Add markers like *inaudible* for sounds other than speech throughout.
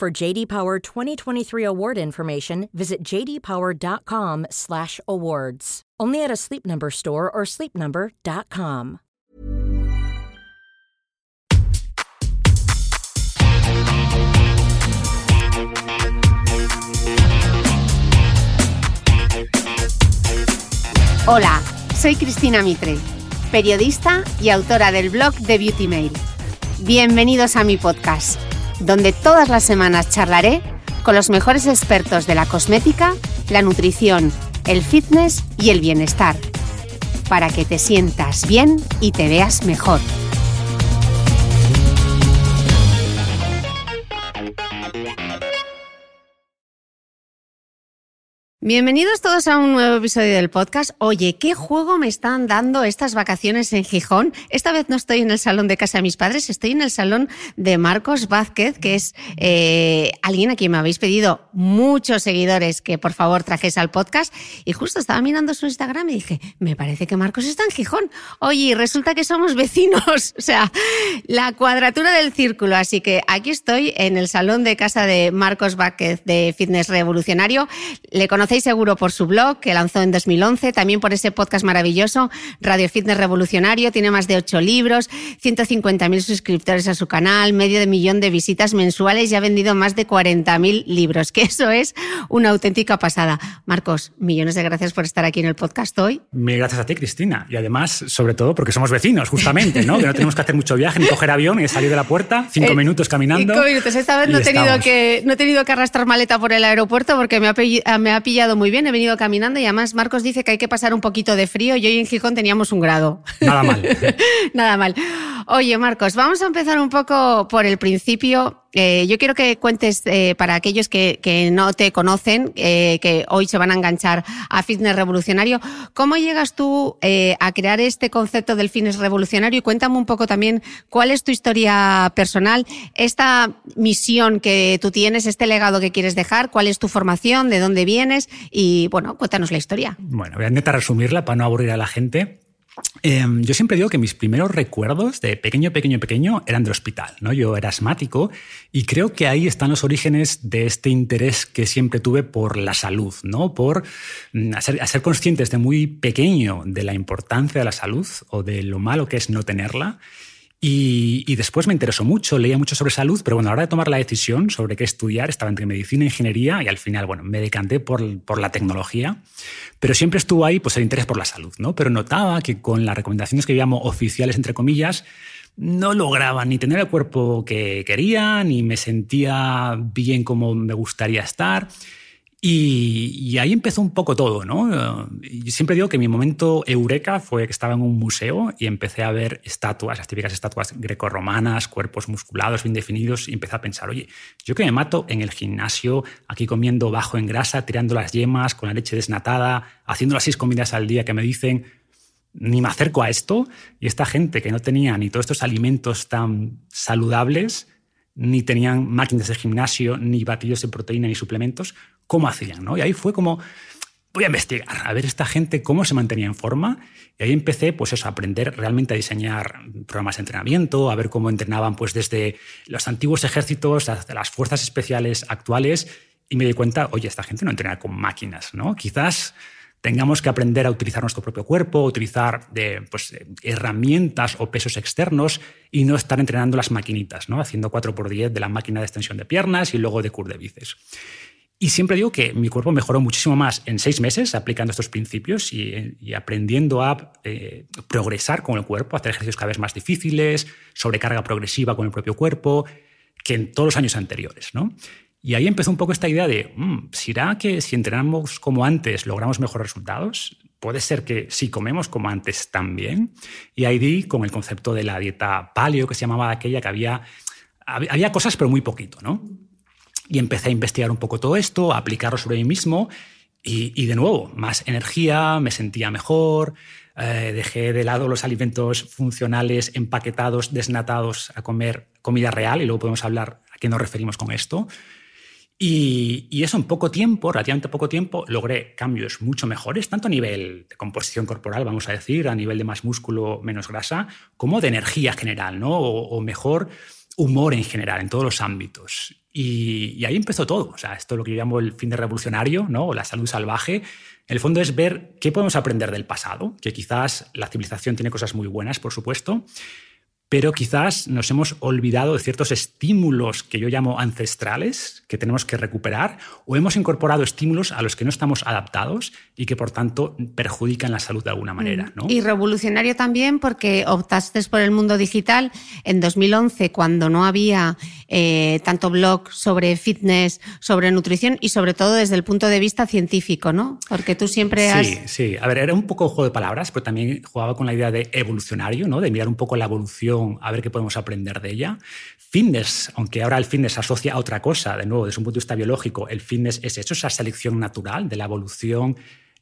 For JD Power 2023 award information, visit jdpower.com/awards. Only at a Sleep Number store or sleepnumber.com. Hola, soy Cristina Mitre, periodista y autora del blog de Beauty Mail. Bienvenidos a mi podcast, donde todas las semanas charlaré con los mejores expertos de la cosmética, la nutrición, el fitness y el bienestar, para que te sientas bien y te veas mejor. Bienvenidos todos a un nuevo episodio del podcast. Oye, ¿qué juego me están dando estas vacaciones en Gijón? Esta vez no estoy en el salón de casa de mis padres, estoy en el salón de Marcos Vázquez, que es eh, alguien a quien me habéis pedido muchos seguidores que por favor trajese al podcast. Y justo estaba mirando su Instagram y dije, me parece que Marcos está en Gijón. Oye, resulta que somos vecinos, *laughs* o sea, la cuadratura del círculo. Así que aquí estoy en el salón de casa de Marcos Vázquez de Fitness Revolucionario. Le conocéis seguro por su blog, que lanzó en 2011, también por ese podcast maravilloso, Radio Fitness Revolucionario. Tiene más de ocho libros, 150.000 suscriptores a su canal, medio de millón de visitas mensuales y ha vendido más de 40.000 libros, que eso es una auténtica pasada. Marcos, millones de gracias por estar aquí en el podcast hoy. Mil gracias a ti, Cristina. Y además, sobre todo, porque somos vecinos, justamente, ¿no? que no tenemos que hacer mucho viaje, ni coger avión, y salir de la puerta, cinco Eh, minutos caminando. Cinco minutos. Esta vez no he, tenido estamos. que, no he tenido que arrastrar maleta por el aeropuerto porque me ha, me ha pillado muy bien. He venido caminando y además Marcos dice que hay que pasar un poquito de frío y hoy en Gijón teníamos un grado. Nada mal. *laughs* Nada mal. Oye, Marcos, vamos a empezar un poco por el principio. Eh, yo quiero que cuentes eh, para aquellos que, que no te conocen, eh, que hoy se van a enganchar a Fitness Revolucionario, ¿cómo llegas tú a crear este concepto del fitness revolucionario? Y cuéntame un poco también cuál es tu historia personal, esta misión que tú tienes, este legado que quieres dejar, cuál es tu formación, de dónde vienes y, bueno, cuéntanos la historia. Bueno, voy a intentar resumirla para no aburrir a la gente. Eh, yo siempre digo que mis primeros recuerdos de pequeño, pequeño, pequeño eran del hospital. ¿no? Yo era asmático y creo que ahí están los orígenes de este interés que siempre tuve por la salud, ¿no? por mm, a ser, a ser consciente desde muy pequeño de la importancia de la salud o de lo malo que es no tenerla. Y, después me interesó mucho, leía mucho sobre salud, pero bueno, a la hora de tomar la decisión sobre qué estudiar, estaba entre medicina e ingeniería y al final, bueno, me decanté por, por la tecnología, pero siempre estuvo ahí pues el interés por la salud, ¿no? Pero notaba que con las recomendaciones que llamo oficiales, entre comillas, no lograba ni tener el cuerpo que quería, ni me sentía bien como me gustaría estar. Y, ahí empezó un poco todo, ¿no? Y siempre digo que mi momento eureka fue que estaba en un museo y empecé a ver estatuas, las típicas estatuas grecorromanas, cuerpos musculados, bien definidos, y empecé a pensar, oye, yo que me mato en el gimnasio, aquí comiendo bajo en grasa, tirando las yemas, con la leche desnatada, haciendo las seis comidas al día que me dicen, ni me acerco a esto, y esta gente que no tenía ni todos estos alimentos tan saludables, ni tenían máquinas de gimnasio, ni batidos de proteína, ni suplementos, ¿cómo hacían? ¿no? Y ahí fue como, voy a investigar, a ver esta gente cómo se mantenía en forma. Y ahí empecé, pues eso, a aprender realmente a diseñar programas de entrenamiento, a ver cómo entrenaban pues desde los antiguos ejércitos hasta las fuerzas especiales actuales. Y me di cuenta, oye, esta gente no entrena con máquinas, ¿no? Quizás tengamos que aprender a utilizar nuestro propio cuerpo, utilizar de, pues, herramientas o pesos externos y no estar entrenando las maquinitas, ¿no? haciendo 4x10 de la máquina de extensión de piernas y luego de curl de bíceps. Y siempre digo que mi cuerpo mejoró muchísimo más en seis meses aplicando estos principios y, aprendiendo a eh, progresar con el cuerpo, hacer ejercicios cada vez más difíciles, sobrecarga progresiva con el propio cuerpo, que en todos los años anteriores. ¿no? Y ahí empezó un poco esta idea de, mmm, ¿será que si entrenamos como antes logramos mejores resultados? Puede ser que si comemos como antes también. Y ahí di con el concepto de la dieta paleo, que se llamaba aquella, que había, había cosas pero muy poquito, ¿no? Y empecé a investigar un poco todo esto, a aplicarlo sobre mí mismo y, de nuevo, más energía, me sentía mejor, eh, dejé de lado los alimentos funcionales, empaquetados, desnatados, a comer comida real y luego podemos hablar a qué nos referimos con esto. Y, y, eso en poco tiempo, relativamente poco tiempo, logré cambios mucho mejores, tanto a nivel de composición corporal, vamos a decir, a nivel de más músculo, menos grasa, como de energía general, ¿no? o mejor humor en general, en todos los ámbitos. Y, ahí empezó todo. O sea, esto es lo que yo llamo el fin de revolucionario, ¿no? o la salud salvaje. En el fondo es ver qué podemos aprender del pasado, que quizás la civilización tiene cosas muy buenas, por supuesto, pero quizás nos hemos olvidado de ciertos estímulos que yo llamo ancestrales, que tenemos que recuperar, o hemos incorporado estímulos a los que no estamos adaptados y que por tanto perjudican la salud de alguna manera. Mm. ¿no? Y revolucionario también porque optaste por el mundo digital en 2011, cuando no había eh, tanto blog sobre fitness, sobre nutrición y sobre todo desde el punto de vista científico, ¿no? Porque tú siempre has... Sí, sí. A ver, era un poco juego de palabras, pero también jugaba con la idea de evolucionario, ¿no? De mirar un poco la evolución a ver qué podemos aprender de ella. Fitness, aunque ahora el fitness se asocia a otra cosa, de nuevo, desde un punto de vista biológico, el fitness es eso, esa selección natural de la evolución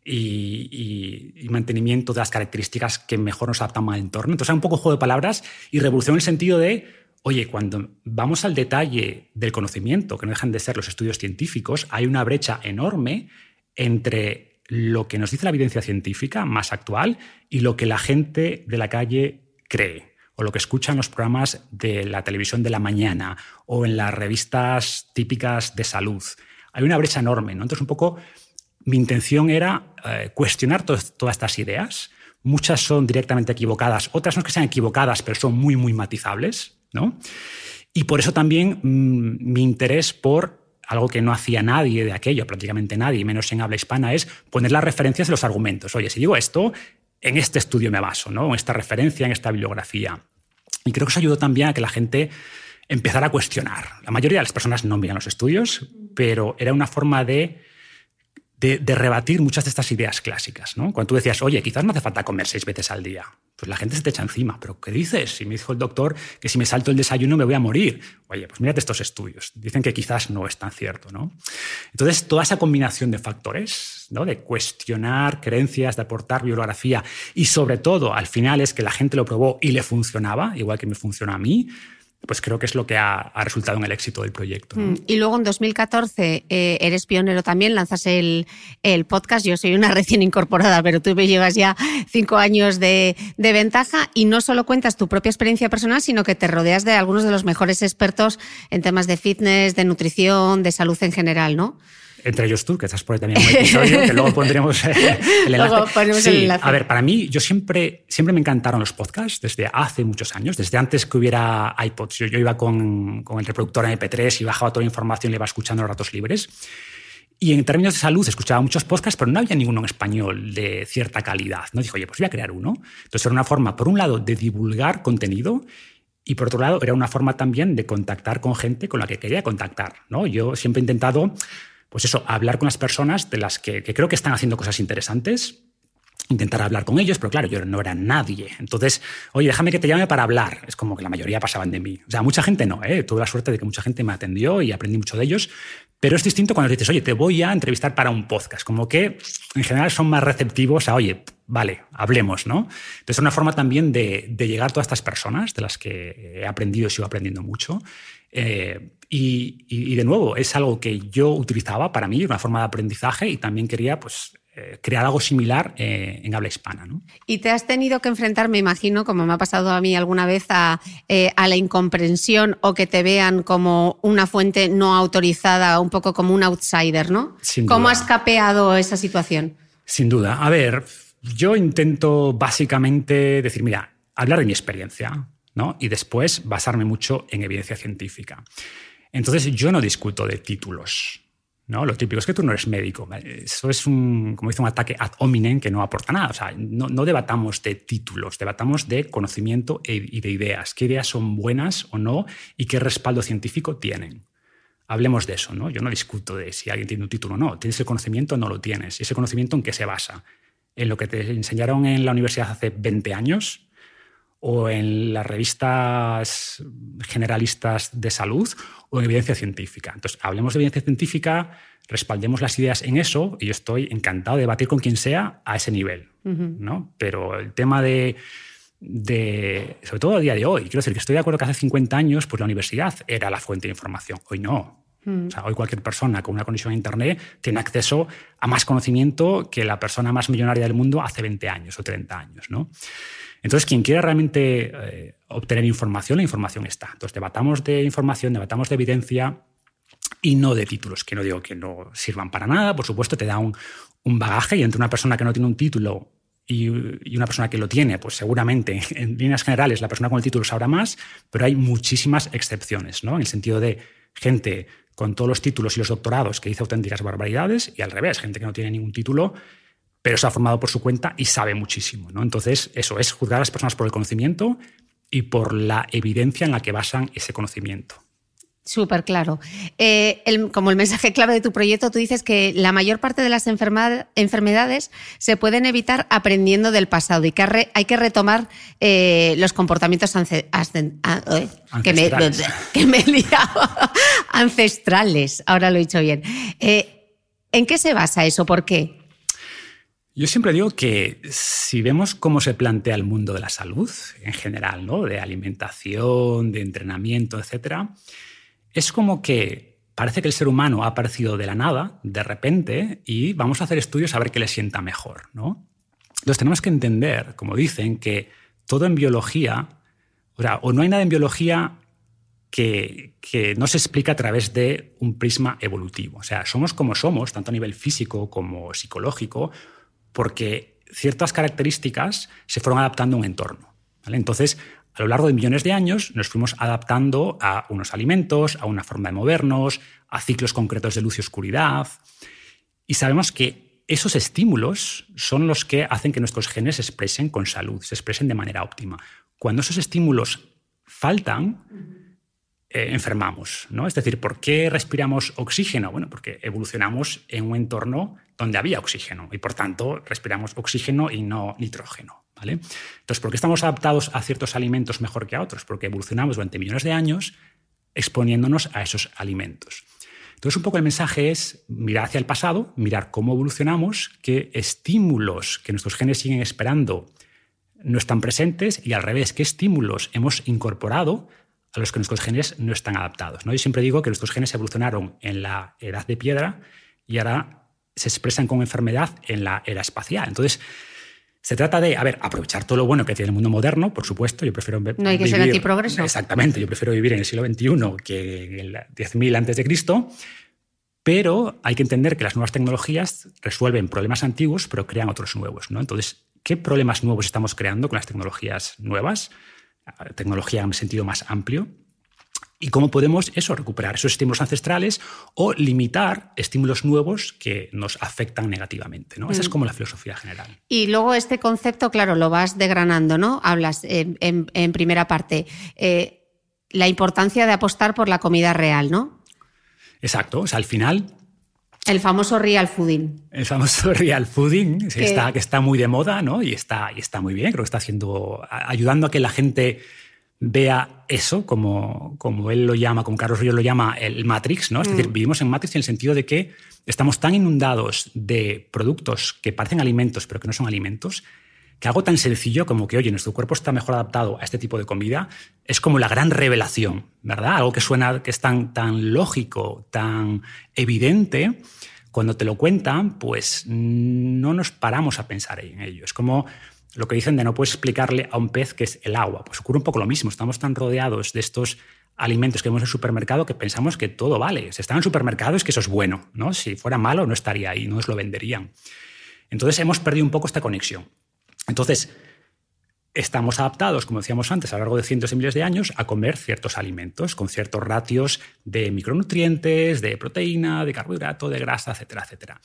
y, mantenimiento de las características que mejor nos adaptan al entorno. Entonces, hay un poco juego de palabras y revolución en el sentido de, oye, cuando vamos al detalle del conocimiento, que no dejan de ser los estudios científicos, hay una brecha enorme entre lo que nos dice la evidencia científica más actual y lo que la gente de la calle cree o lo que escuchan los programas de la televisión de la mañana o en las revistas típicas de salud. Hay una brecha enorme. ¿no? Entonces, un poco mi intención era eh, cuestionar todas estas ideas. Muchas son directamente equivocadas, otras no es que sean equivocadas, pero son muy, muy matizables. ¿no? Y por eso también mm, mi interés por algo que no hacía nadie de aquello, prácticamente nadie, menos en habla hispana, es poner las referencias de los argumentos. Oye, si digo esto, en este estudio me baso, ¿no? en esta referencia, en esta bibliografía. Y creo que eso ayudó también a que la gente empezara a cuestionar. La mayoría de las personas no miran los estudios, pero era una forma de, de, rebatir muchas de estas ideas clásicas. ¿no? Cuando tú decías, oye, quizás no hace falta comer seis veces al día pues la gente se te echa encima. ¿Pero qué dices? Y me dijo el doctor que si me salto el desayuno me voy a morir. Oye, pues mírate estos estudios. Dicen que quizás no es tan cierto, ¿no? Entonces, toda esa combinación de factores, ¿no? De cuestionar creencias, de aportar bibliografía y sobre todo, al final, es que la gente lo probó y le funcionaba, igual que me funciona a mí, pues creo que es lo que ha, resultado en el éxito del proyecto. Mm, y luego en 2014 eh, eres pionero también, lanzas el, podcast. Yo soy una *laughs* recién incorporada, pero tú me llevas ya cinco años de, de, ventaja y no solo cuentas tu propia experiencia personal, sino que te rodeas de algunos de los mejores expertos en temas de fitness, de nutrición, de salud en general, ¿no? Entre ellos tú, que estás por ahí también un episodio, que luego pondremos eh, *laughs* el enlace. A ver, para mí, yo siempre, siempre me encantaron los podcasts desde hace muchos años, desde antes que hubiera iPods. Yo, iba con, con, el reproductor MP3 y bajaba toda la información y le iba escuchando en ratos libres. Y en términos de salud escuchaba muchos podcasts, pero no había ninguno en español de cierta calidad. No dijo, oye, pues voy a crear uno. Entonces era una forma, por un lado, de divulgar contenido y por otro lado, era una forma también de contactar con gente con la que quería contactar. ¿no? Yo siempre he intentado pues eso, hablar con las personas de las que, creo que están haciendo cosas interesantes, intentar hablar con ellos, pero claro, yo no era nadie. Entonces, oye, déjame que te llame para hablar. Es como que la mayoría pasaban de mí. O sea, mucha gente no, ¿eh? Tuve la suerte de que mucha gente me atendió y aprendí mucho de ellos, pero es distinto cuando dices, oye, te voy a entrevistar para un podcast. Como que en general son más receptivos a, oye, vale, hablemos, ¿no? Entonces, es una forma también de, llegar a todas estas personas de las que he aprendido y sigo aprendiendo mucho. Eh, y, de nuevo, es algo que yo utilizaba para mí, una forma de aprendizaje, y también quería pues, eh, crear algo similar eh, en habla hispana. ¿no? Y te has tenido que enfrentar, me imagino, como me ha pasado a mí alguna vez, a, eh, a la incomprensión o que te vean como una fuente no autorizada, un poco como un outsider, ¿no? ¿Cómo has capeado esa situación? Sin duda. A ver, yo intento básicamente decir, mira, hablar de mi experiencia, ¿no? Y después basarme mucho en evidencia científica. Entonces yo no discuto de títulos. ¿no? Lo típico es que tú no eres médico. Eso es un, como dice, un ataque ad hominem que no aporta nada. O sea, no, debatamos de títulos, debatamos de conocimiento e, y de ideas. ¿Qué ideas son buenas o no y qué respaldo científico tienen? Hablemos de eso, ¿no? Yo no discuto de si alguien tiene un título o no. ¿Tienes el conocimiento o no lo tienes? ¿Y ese conocimiento en qué se basa? ¿En lo que te enseñaron en la universidad hace 20 años? O en las revistas generalistas de salud o en evidencia científica. Entonces, hablemos de evidencia científica, respaldemos las ideas en eso y yo estoy encantado de debatir con quien sea a ese nivel. ¿no? Pero el tema de, sobre todo a día de hoy, quiero decir que estoy de acuerdo que hace 50 años pues la universidad era la fuente de información, hoy no. Sea, hoy cualquier persona con una conexión a Internet tiene acceso a más conocimiento que la persona más millonaria del mundo hace 20 años o 30 años. ¿no? Entonces, quien quiera realmente eh, obtener información, la información está. Entonces, debatamos de información, debatamos de evidencia y no de títulos, que no digo que no sirvan para nada, por supuesto, te da un, bagaje y entre una persona que no tiene un título y, una persona que lo tiene, pues seguramente *laughs* en líneas generales la persona con el título sabrá más, pero hay muchísimas excepciones, ¿no? En el sentido de gente con todos los títulos y los doctorados que dice auténticas barbaridades y al revés, gente que no tiene ningún título pero se ha formado por su cuenta y sabe muchísimo. ¿no? Entonces, eso es juzgar a las personas por el conocimiento y por la evidencia en la que basan ese conocimiento. Súper claro. Eh, como el mensaje clave de tu proyecto, tú dices que la mayor parte de las enfermedades se pueden evitar aprendiendo del pasado y que hay que retomar eh, los comportamientos ancestrales. Que, me, *laughs* que me he *laughs* ancestrales. Ahora lo he dicho bien. Eh, ¿En qué se basa eso? ¿Por qué? Yo siempre digo que si vemos cómo se plantea el mundo de la salud en general, ¿no? de alimentación, de entrenamiento, etc., es como que parece que el ser humano ha aparecido de la nada, de repente, y vamos a hacer estudios a ver qué le sienta mejor. ¿no? Entonces tenemos que entender, como dicen, que todo en biología, o, sea, o no hay nada en biología que, que, no se explica a través de un prisma evolutivo. O sea, somos como somos, tanto a nivel físico como psicológico, porque ciertas características se fueron adaptando a un entorno. Entonces, a lo largo de millones de años nos fuimos adaptando a unos alimentos, a una forma de movernos, a ciclos concretos de luz y oscuridad. Y sabemos que esos estímulos son los que hacen que nuestros genes se expresen con salud, se expresen de manera óptima. Cuando esos estímulos faltan, eh, enfermamos. ¿no? Es decir, ¿por qué respiramos oxígeno? Bueno, porque evolucionamos en un entorno donde había oxígeno y por tanto respiramos oxígeno y no nitrógeno. Entonces, ¿por qué estamos adaptados a ciertos alimentos mejor que a otros? Porque evolucionamos durante millones de años exponiéndonos a esos alimentos. Entonces, un poco el mensaje es mirar hacia el pasado, mirar cómo evolucionamos, qué estímulos que nuestros genes siguen esperando no están presentes y al revés, qué estímulos hemos incorporado a los que nuestros genes no están adaptados. ¿no? Yo siempre digo que nuestros genes evolucionaron en la edad de piedra y ahora se expresan con enfermedad en la era espacial. Entonces, se trata de, a ver, aprovechar todo lo bueno que tiene el mundo moderno, por supuesto. Yo prefiero No hay que ser antiprogreso. Exactamente, yo prefiero vivir en el siglo XXI que en el 10.000 antes de Cristo, pero hay que entender que las nuevas tecnologías resuelven problemas antiguos, pero crean otros nuevos. ¿no? Entonces, ¿qué problemas nuevos estamos creando con las tecnologías nuevas? tecnología en sentido más amplio. Y cómo podemos eso, recuperar esos estímulos ancestrales o limitar estímulos nuevos que nos afectan negativamente. ¿no? Esa es mm. como la filosofía general. Y luego este concepto, claro, lo vas degranando, ¿no? Hablas en, primera parte. Eh, la importancia de apostar por la comida real, ¿no? Exacto. O sea, al final el famoso real fooding. El famoso *laughs* real fooding, que está, que está muy de moda, ¿no? Y está, y está muy bien, creo que está haciendo, ayudando a que la gente vea eso, como, como él lo llama, como Carlos Ríos lo llama, el Matrix, ¿no? Es decir, mm. vivimos en Matrix en el sentido de que estamos tan inundados de productos que parecen alimentos, pero que no son alimentos, que algo tan sencillo como que, oye, nuestro cuerpo está mejor adaptado a este tipo de comida, es como la gran revelación, ¿verdad? Algo que suena, que es tan, tan lógico, tan evidente, cuando te lo cuentan, pues no nos paramos a pensar en ello. Es como lo que dicen de no puedes explicarle a un pez que es el agua. Pues ocurre un poco lo mismo. Estamos tan rodeados de estos alimentos que vemos en el supermercado que pensamos que todo vale. Si están en el supermercado es que eso es bueno, ¿no? Si fuera malo no estaría ahí, no nos lo venderían. Entonces hemos perdido un poco esta conexión. Entonces, estamos adaptados, como decíamos antes, a lo largo de cientos de miles de años, a comer ciertos alimentos con ciertos ratios de micronutrientes, de proteína, de carbohidrato, de grasa, etcétera, etcétera.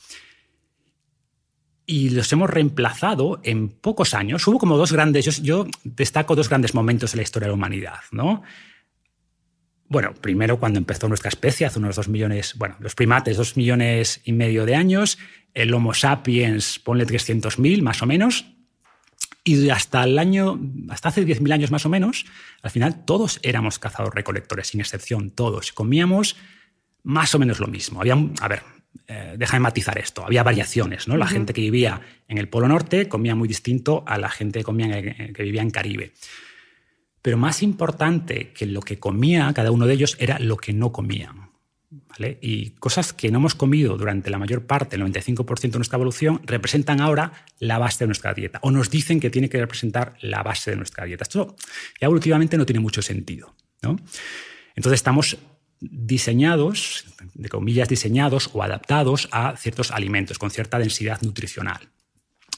Y los hemos reemplazado en pocos años. Hubo como dos grandes, yo, destaco dos grandes momentos en la historia de la humanidad, ¿no? Bueno, primero cuando empezó nuestra especie, hace unos dos millones, bueno, los primates, dos millones y medio de años, el Homo sapiens, ponle 300.000 más o menos, Y hasta el año, hasta hace 10.000 años más o menos, al final todos éramos cazadores recolectores, sin excepción, todos. Comíamos más o menos lo mismo. Había, a ver, eh, déjame matizar esto, había variaciones, ¿no? La gente que vivía en el Polo Norte comía muy distinto a la gente que, comía que vivía en Caribe. Pero más importante que lo que comía cada uno de ellos era lo que no comían. Y cosas que no hemos comido durante la mayor parte, el 95% de nuestra evolución, representan ahora la base de nuestra dieta o nos dicen que tiene que representar la base de nuestra dieta. Esto ya evolutivamente no tiene mucho sentido. Entonces estamos diseñados, de comillas diseñados o adaptados a ciertos alimentos con cierta densidad nutricional.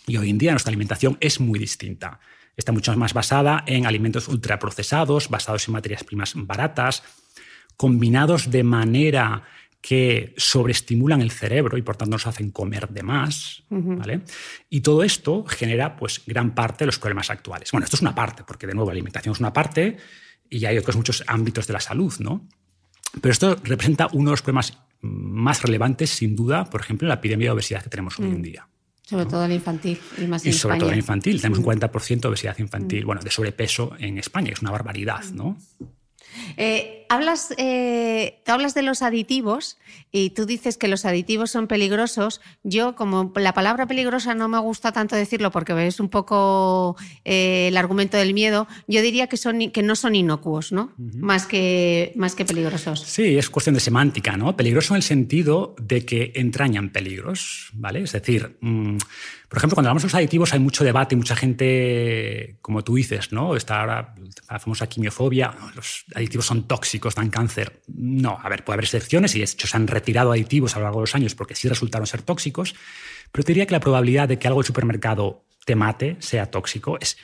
Y hoy en día nuestra alimentación es muy distinta. Está mucho más basada en alimentos ultraprocesados, basados en materias primas baratas, combinados de manera que sobreestimulan el cerebro y por tanto nos hacen comer de más. ¿vale? Y todo esto genera pues, gran parte de los problemas actuales. Bueno, esto es una parte, porque de nuevo la alimentación es una parte y hay otros muchos ámbitos de la salud, ¿no? Pero esto representa uno de los problemas más relevantes, sin duda, por ejemplo, la epidemia de obesidad que tenemos hoy en mm. día. Sobre todo la infantil. Y, más y sobre todo la infantil. Tenemos un 40% de obesidad infantil, mm. bueno, de sobrepeso en España, es una barbaridad, ¿no? Eh, hablas, eh, hablas de los aditivos y tú dices que los aditivos son peligrosos. Yo, como la palabra peligrosa no me gusta tanto decirlo porque es un poco eh, el argumento del miedo, yo diría que, son, que no son inocuos, ¿no? más, que, más que peligrosos. Sí, es cuestión de semántica, ¿no? Peligroso en el sentido de que entrañan peligros, ¿vale? Es decir, mm, por ejemplo, cuando hablamos de los aditivos hay mucho debate y mucha gente, como tú dices, ¿no? Está ahora la famosa quimiofobia, los aditivos son tóxicos, dan cáncer. No, a ver, puede haber excepciones y de hecho se han retirado aditivos a lo largo de los años porque sí resultaron ser tóxicos, pero te diría que la probabilidad de que algo del supermercado te mate, sea tóxico, es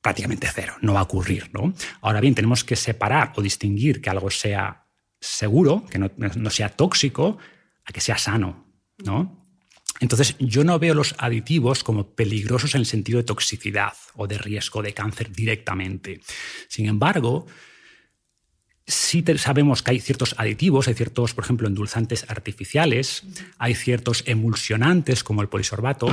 prácticamente cero, no va a ocurrir, ¿no? Ahora bien, tenemos que separar o distinguir que algo sea seguro, que no, no sea tóxico, a que sea sano, ¿no? Entonces, yo no veo los aditivos como peligrosos en el sentido de toxicidad o de riesgo de cáncer directamente. Sin embargo, sí sabemos que hay ciertos aditivos, hay ciertos, por ejemplo, endulzantes artificiales, hay ciertos emulsionantes como el polisorbato,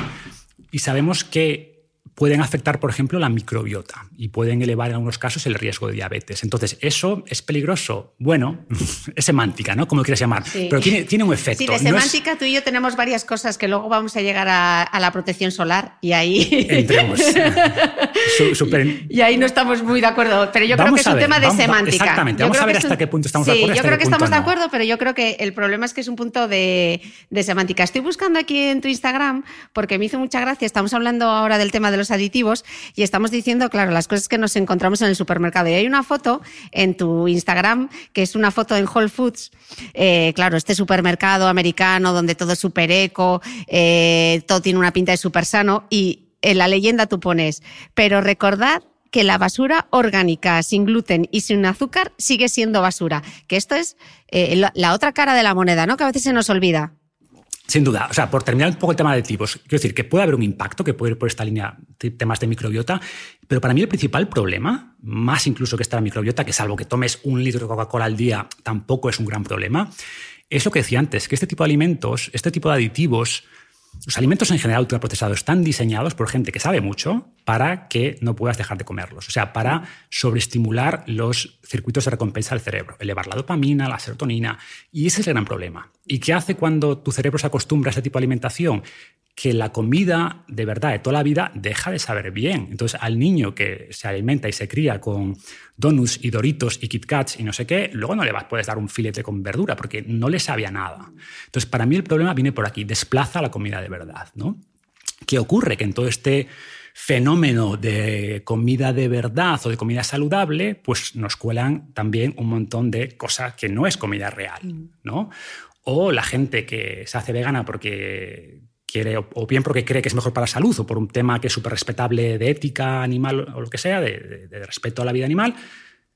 y sabemos que pueden afectar, por ejemplo, la microbiota y pueden elevar en algunos casos el riesgo de diabetes. Entonces, ¿eso es peligroso? Bueno, *laughs* es semántica, ¿no? Como quieras llamar, pero tiene, tiene, un efecto. Sí, de semántica tú y yo tenemos varias cosas que luego vamos a llegar a, la protección solar y ahí... *laughs* Entremos. Y ahí no estamos muy de acuerdo, pero yo creo que es un tema de semántica. Exactamente, vamos a ver hasta qué punto estamos de acuerdo. Sí, yo creo que estamos de acuerdo, pero yo creo que el problema es que es un punto de, de semántica. Estoy buscando aquí en tu Instagram porque me hizo mucha gracia, estamos hablando ahora del tema de los aditivos y estamos diciendo, claro, las cosas que nos encontramos en el supermercado. Y hay una foto en tu Instagram que es una foto en Whole Foods, eh, claro, este supermercado americano donde todo es super eco, eh, todo tiene una pinta de súper sano y en la leyenda tú pones, pero recordad que la basura orgánica sin gluten y sin azúcar sigue siendo basura. Que esto es eh, la otra cara de la moneda, ¿no? Que a veces se nos olvida. Sin duda, o sea, por terminar un poco el tema de tipos, quiero decir que puede haber un impacto que puede ir por esta línea de temas de microbiota, pero para mí el principal problema, más incluso que esta microbiota, que salvo que tomes un litro de Coca-Cola al día, tampoco es un gran problema, es lo que decía antes, que este tipo de alimentos, este tipo de aditivos, los alimentos en general ultraprocesados están diseñados por gente que sabe mucho para que no puedas dejar de comerlos. O sea, para sobreestimular los circuitos de recompensa del cerebro, elevar la dopamina, la serotonina. Y ese es el gran problema. ¿Y qué hace cuando tu cerebro se acostumbra a ese tipo de alimentación? Que la comida de verdad de toda la vida deja de saber bien. Entonces, al niño que se alimenta y se cría con donuts y doritos y Kit Kats y no sé qué, luego no le vas, puedes dar un filete con verdura porque no le sabía nada. Entonces, para mí el problema viene por aquí, desplaza la comida de verdad. ¿no? ¿Qué ocurre? Que en todo este fenómeno de comida de verdad o de comida saludable, pues nos cuelan también un montón de cosas que no es comida real, ¿no? O la gente que se hace vegana porque o bien porque cree que es mejor para la salud, o por un tema que es súper respetable de ética animal o lo que sea, de, respeto a la vida animal,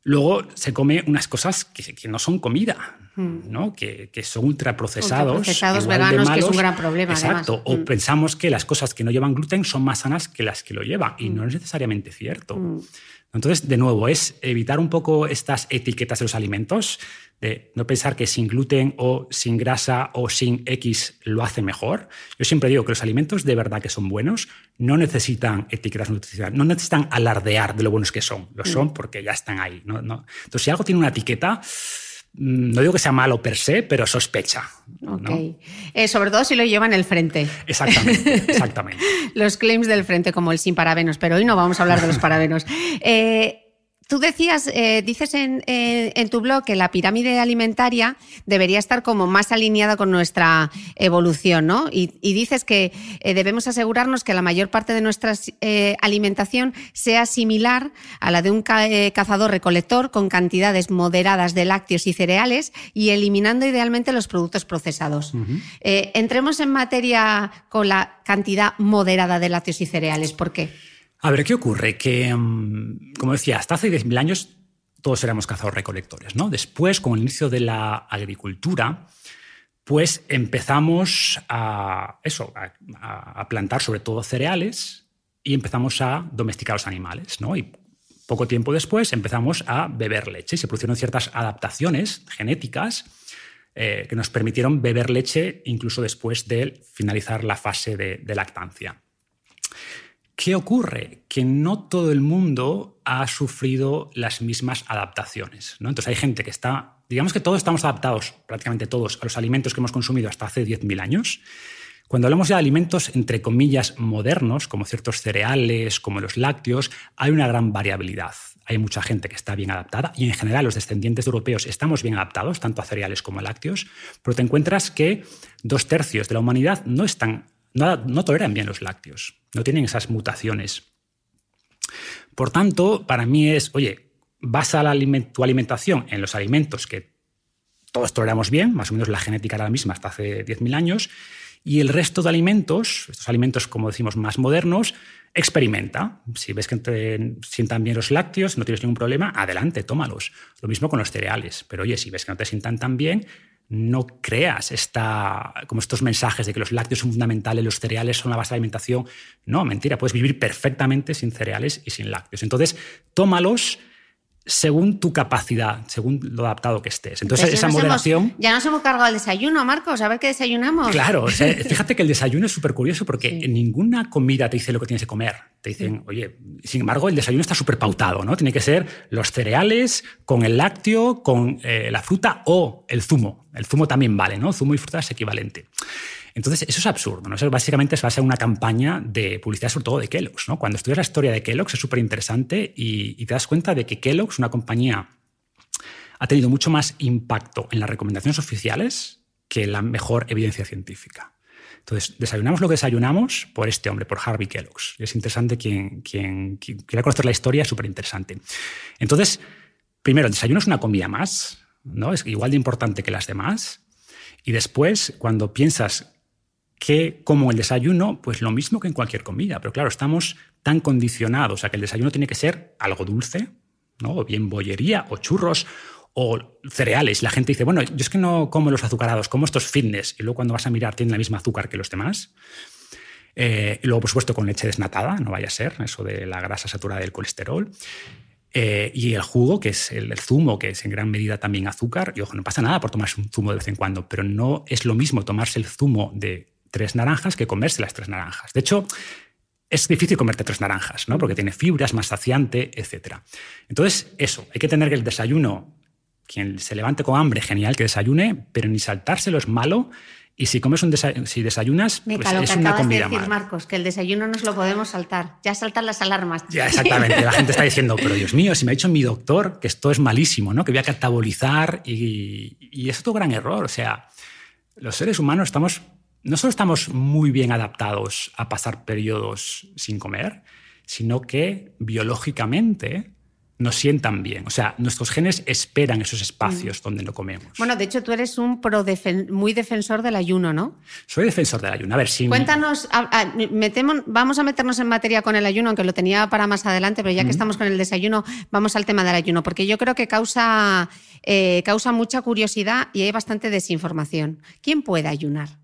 luego se come unas cosas que, no son comida. mm. ¿no? que, son ultraprocesados. Ultraprocesados veganos, que es un gran problema. Exacto. O mm. pensamos que las cosas que no llevan gluten son más sanas que las que lo llevan. Y no es necesariamente cierto. Entonces, de nuevo, es evitar un poco estas etiquetas de los alimentos, de no pensar que sin gluten o sin grasa o sin X lo hace mejor. Yo siempre digo que los alimentos de verdad que son buenos no necesitan etiquetas nutricionales, no necesitan alardear de lo buenos que son, lo son porque ya están ahí. ¿no? Entonces, si algo tiene una etiqueta, Mm, no digo que sea malo per se, pero sospecha. Eh, sobre todo si lo lleva en el frente. Exactamente, *laughs* exactamente. los claims del frente, como el sin parabenos, pero hoy no vamos a hablar de los parabenos. Eh, *laughs* Tú decías, eh, dices eh, en, tu blog que la pirámide alimentaria debería estar como más alineada con nuestra evolución, ¿no? Y, dices que eh, debemos asegurarnos que la mayor parte de nuestra alimentación sea similar a la de un cazador-recolector con cantidades moderadas de lácteos y cereales y eliminando idealmente los productos procesados. entremos en materia con la cantidad moderada de lácteos y cereales. ¿Por qué? A ver, ¿qué ocurre? Que, mm, como decía, hasta hace 10.000 años todos éramos cazadores-recolectores, ¿no? Después, con el inicio de la agricultura, pues empezamos a, eso, a, plantar sobre todo cereales y empezamos a domesticar los animales, ¿no? Y poco tiempo después empezamos a beber leche se produjeron ciertas adaptaciones genéticas eh, que nos permitieron beber leche incluso después de finalizar la fase de lactancia. ¿Qué ocurre? Que no todo el mundo ha sufrido las mismas adaptaciones. ¿no? Entonces hay gente que está, digamos que todos estamos adaptados, prácticamente todos, a los alimentos que hemos consumido hasta hace 10.000 años. Cuando hablamos de alimentos, entre comillas, modernos, como ciertos cereales, como los lácteos, hay una gran variabilidad. Hay mucha gente que está bien adaptada y en general los descendientes europeos estamos bien adaptados, tanto a cereales como a lácteos, pero te encuentras que dos tercios de la humanidad no están no, toleran bien los lácteos, no tienen esas mutaciones. Por tanto, para mí es, oye, basa la tu alimentación en los alimentos que todos toleramos bien, más o menos la genética era la misma hasta hace 10.000 años, y el resto de alimentos, estos alimentos como decimos más modernos, experimenta. Si ves que te sientan bien los lácteos, no tienes ningún problema, adelante, tómalos. Lo mismo con los cereales. Pero oye, si ves que no te sientan tan bien, no creas esta, como estos mensajes de que los lácteos son fundamentales, los cereales son la base de alimentación. No, mentira, puedes vivir perfectamente sin cereales y sin lácteos. Entonces, tómalos según tu capacidad, según lo adaptado que estés. Entonces, esa moderación... ya nos hemos cargado el desayuno, Marcos, a ver qué desayunamos. Claro, *laughs* fíjate que el desayuno es súper curioso porque en ninguna comida te dice lo que tienes que comer. Te dicen, oye, sin embargo, el desayuno está súper pautado, ¿no? Tiene que ser los cereales con el lácteo, con eh, la fruta o el zumo. El zumo también vale, ¿no? Zumo y fruta es equivalente. Entonces, eso es absurdo. ¿no? Eso básicamente se basa en una campaña de publicidad, sobre todo de Kellogg's. ¿no? Cuando estudias la historia de Kellogg's es súper interesante y, te das cuenta de que Kellogg's, una compañía, ha tenido mucho más impacto en las recomendaciones oficiales que la mejor evidencia científica. Entonces, desayunamos lo que desayunamos por este hombre, por Harvey Kellogg's. Es interesante quien, quien, quiera conocer la historia, es súper interesante. Entonces, primero, el desayuno es una comida más, ¿no? Es igual de importante que las demás. Y después, cuando piensas que como el desayuno, pues lo mismo que en cualquier comida. Pero claro, estamos tan condicionados a que el desayuno tiene que ser algo dulce, ¿no? o bien bollería, o churros, o cereales. La gente dice, bueno, yo es que no como los azucarados, como estos fitness. Y luego cuando vas a mirar tienen la misma azúcar que los demás. Eh, y luego, por supuesto, con leche desnatada, no vaya a ser, eso de la grasa saturada del colesterol. Eh, y el jugo, que es el, zumo, que es en gran medida también azúcar. Y ojo, no pasa nada por tomarse un zumo de vez en cuando, pero no es lo mismo tomarse el zumo de tres naranjas que comerse las tres naranjas. De hecho, es difícil comerte tres naranjas, ¿no? Porque tiene fibras, más saciante, etc. Entonces, eso, hay que tener el desayuno, quien se levante con hambre, genial que desayune, pero ni saltárselo es malo. Y si comes un si desayunas, pues es una comida de decir, Marcos, que el desayuno nos lo podemos saltar. Ya saltan las alarmas. Ya, exactamente. La gente está *laughs* diciendo, pero Dios mío, si me ha dicho mi doctor que esto es malísimo, ¿no? Que voy a catabolizar y, y es otro gran error. O sea, los seres humanos estamos no solo estamos muy bien adaptados a pasar periodos sin comer, sino que biológicamente nos sientan bien. O sea, nuestros genes esperan esos espacios mm. donde no comemos. Bueno, de hecho, tú eres un pro muy defensor del ayuno, ¿no? Soy defensor del ayuno. A ver, si... Cuéntanos, metemos, vamos a meternos en materia con el ayuno, aunque lo tenía para más adelante, pero ya que estamos con el desayuno, vamos al tema del ayuno, porque yo creo que causa, eh, causa mucha curiosidad y hay bastante desinformación. ¿Quién puede ayunar?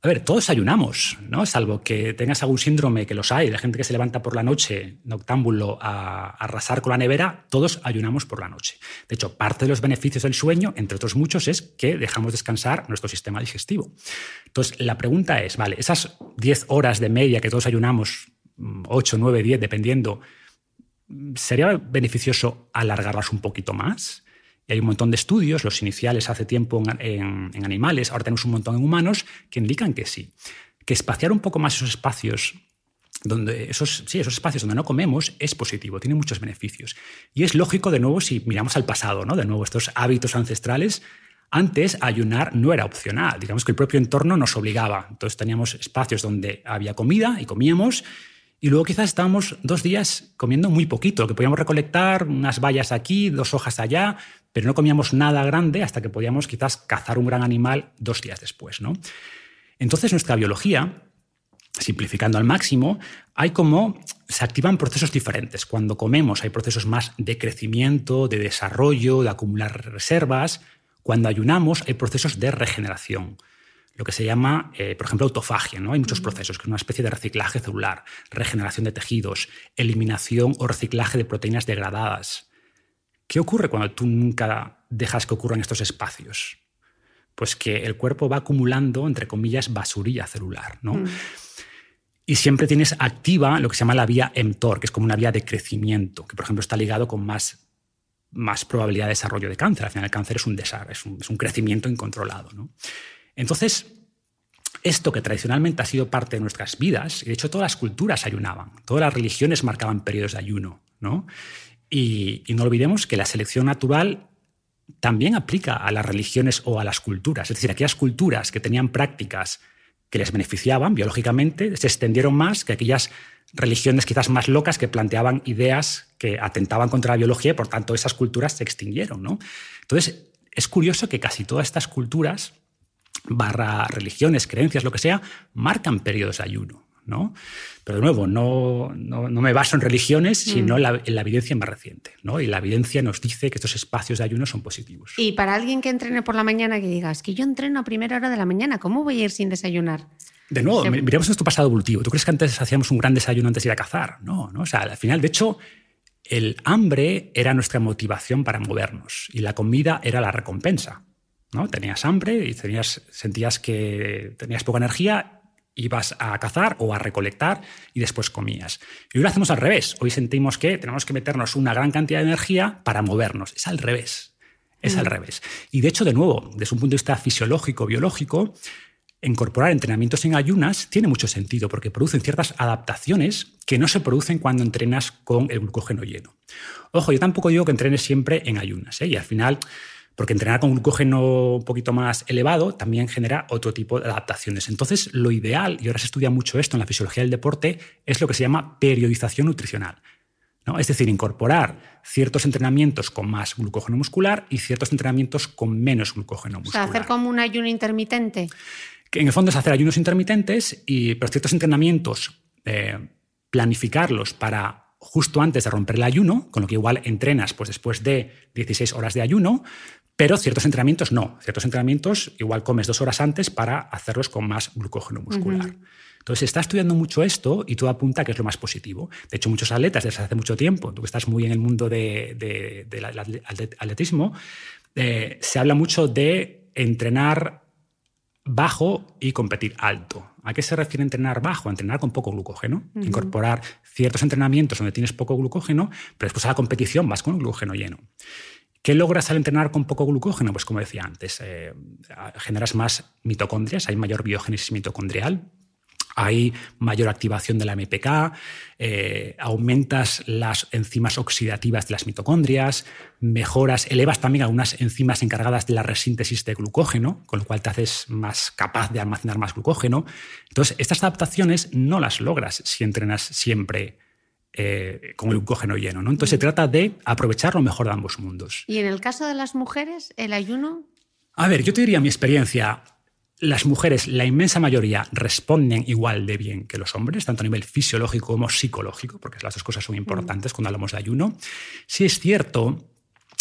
A ver, todos ayunamos, ¿no? Salvo que tengas algún síndrome, que los hay, de gente que se levanta por la noche, noctámbulo, a, arrasar con la nevera, todos ayunamos por la noche. De hecho, parte de los beneficios del sueño, entre otros muchos, es que dejamos descansar nuestro sistema digestivo. Entonces, la pregunta es, vale, esas 10 horas de media que todos ayunamos, 8, 9, 10, dependiendo, ¿sería beneficioso alargarlas un poquito más? Y hay un montón de estudios, los iniciales hace tiempo en, animales, ahora tenemos un montón en humanos, que indican que sí. Que espaciar un poco más esos espacios donde esos, sí, esos espacios donde no comemos es positivo, tiene muchos beneficios. Y es lógico, de nuevo, si miramos al pasado, ¿no? de nuevo, estos hábitos ancestrales, antes ayunar no era opcional, digamos que el propio entorno nos obligaba. Entonces teníamos espacios donde había comida y comíamos, y luego quizás estábamos dos días comiendo muy poquito, que podíamos recolectar, unas bayas aquí, dos hojas allá, pero no comíamos nada grande hasta que podíamos quizás cazar un gran animal dos días después. ¿no? Entonces nuestra biología, simplificando al máximo, hay como se activan procesos diferentes. Cuando comemos hay procesos más de crecimiento, de desarrollo, de acumular reservas. Cuando ayunamos hay procesos de regeneración lo que se llama, eh, por ejemplo, autofagia. ¿no? Hay muchos procesos, que es una especie de reciclaje celular, regeneración de tejidos, eliminación o reciclaje de proteínas degradadas. ¿Qué ocurre cuando tú nunca dejas que ocurran estos espacios? Pues que el cuerpo va acumulando, entre comillas, basurilla celular. ¿no? Mm. Y siempre tienes activa lo que se llama la vía mTOR, que es como una vía de crecimiento, que por ejemplo está ligado con más, más probabilidad de desarrollo de cáncer. Al final el cáncer es un desarrollo, es un, es un crecimiento incontrolado. ¿no? Entonces, esto que tradicionalmente ha sido parte de nuestras vidas, y de hecho todas las culturas ayunaban, todas las religiones marcaban periodos de ayuno, ¿no? Y, no olvidemos que la selección natural también aplica a las religiones o a las culturas. Es decir, aquellas culturas que tenían prácticas que les beneficiaban biológicamente se extendieron más que aquellas religiones quizás más locas que planteaban ideas que atentaban contra la biología y por tanto esas culturas se extinguieron. ¿no? Entonces, es curioso que casi todas estas culturas barra religiones, creencias, lo que sea, marcan periodos de ayuno. ¿no? Pero de nuevo, no, no, me baso en religiones, sino mm. en, la, evidencia más reciente. ¿no? Y la evidencia nos dice que estos espacios de ayuno son positivos. Y para alguien que entrene por la mañana, que digas, que yo entreno a primera hora de la mañana, ¿cómo voy a ir sin desayunar? De nuevo, miremos nuestro pasado evolutivo. ¿Tú crees que antes hacíamos un gran desayuno antes de ir a cazar? No, no. O sea, al final, de hecho, el hambre era nuestra motivación para movernos y la comida era la recompensa. ¿No? Tenías hambre y tenías, sentías que tenías poca energía, ibas a cazar o a recolectar y después comías. Y hoy lo hacemos al revés. Hoy sentimos que tenemos que meternos una gran cantidad de energía para movernos. Es al revés. Es al mm. revés. Y de hecho, de nuevo, desde un punto de vista fisiológico, biológico, incorporar entrenamientos en ayunas tiene mucho sentido porque producen ciertas adaptaciones que no se producen cuando entrenas con el glucógeno lleno. Ojo, yo tampoco digo que entrenes siempre en ayunas. ¿eh? Y al final porque entrenar con glucógeno un poquito más elevado también genera otro tipo de adaptaciones. Entonces, lo ideal, y ahora se estudia mucho esto en la fisiología del deporte, es lo que se llama periodización nutricional. ¿no? Es decir, incorporar ciertos entrenamientos con más glucógeno muscular y ciertos entrenamientos con menos glucógeno muscular. O sea, hacer como un ayuno intermitente. Que en el fondo es hacer ayunos intermitentes, y, pero ciertos entrenamientos, eh, planificarlos para justo antes de romper el ayuno, con lo que igual entrenas pues, después de 16 horas de ayuno, pero ciertos entrenamientos no. Ciertos entrenamientos igual comes dos horas antes para hacerlos con más glucógeno muscular. Entonces, se está estudiando mucho esto y todo apunta que es lo más positivo. De hecho, muchos atletas desde hace mucho tiempo, tú que estás muy en el mundo del atletismo, eh, se habla mucho de entrenar bajo y competir alto. ¿A qué se refiere entrenar bajo? A entrenar con poco glucógeno. Incorporar ciertos entrenamientos donde tienes poco glucógeno, pero después a la competición vas con el glucógeno lleno. ¿Qué logras al entrenar con poco glucógeno? Pues como decía antes, eh, generas más mitocondrias, hay mayor biogénesis mitocondrial, hay mayor activación de la MPK, eh, aumentas las enzimas oxidativas de las mitocondrias, mejoras, elevas también algunas enzimas encargadas de la resíntesis de glucógeno, con lo cual te haces más capaz de almacenar más glucógeno. Entonces, estas adaptaciones no las logras si entrenas siempre eh, con el glucógeno lleno. ¿no? Entonces se trata de aprovechar lo mejor de ambos mundos. ¿Y en el caso de las mujeres, el ayuno? A ver, yo te diría mi experiencia. Las mujeres, la inmensa mayoría, responden igual de bien que los hombres, tanto a nivel fisiológico como psicológico, porque las dos cosas son importantes cuando hablamos de ayuno. Sí es cierto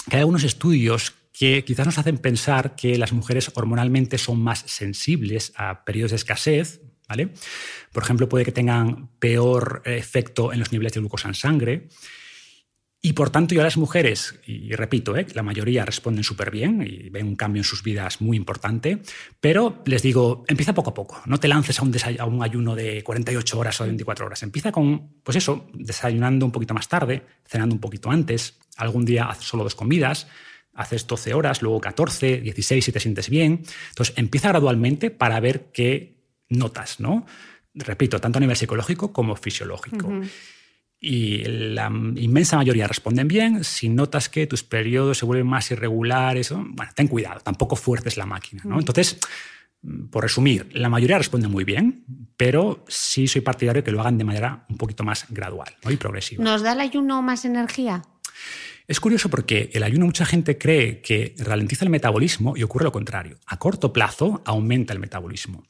que hay algunos estudios que quizás nos hacen pensar que las mujeres hormonalmente son más sensibles a periodos de escasez, ¿vale? Por ejemplo, puede que tengan peor efecto en los niveles de glucosa en sangre. Y por tanto, yo a las mujeres, y repito, ¿eh? la mayoría responden súper bien y ven un cambio en sus vidas muy importante, pero les digo, empieza poco a poco, no te lances a un, a un ayuno de 48 horas o de 24 horas, empieza con, pues eso, desayunando un poquito más tarde, cenando un poquito antes, algún día haz solo dos comidas, haces 12 horas, luego 14, 16 si te sientes bien. Entonces, empieza gradualmente para ver qué notas, ¿no? Repito, tanto a nivel psicológico como fisiológico. Y la inmensa mayoría responden bien. Si notas que tus periodos se vuelven más irregulares, bueno, ten cuidado, tampoco fuerces la máquina, ¿no? Entonces, por resumir, la mayoría responde muy bien, pero sí soy partidario de que lo hagan de manera un poquito más gradual y progresiva. ¿Nos da el ayuno más energía? Es curioso porque el ayuno mucha gente cree que ralentiza el metabolismo y ocurre lo contrario. A corto plazo aumenta el metabolismo.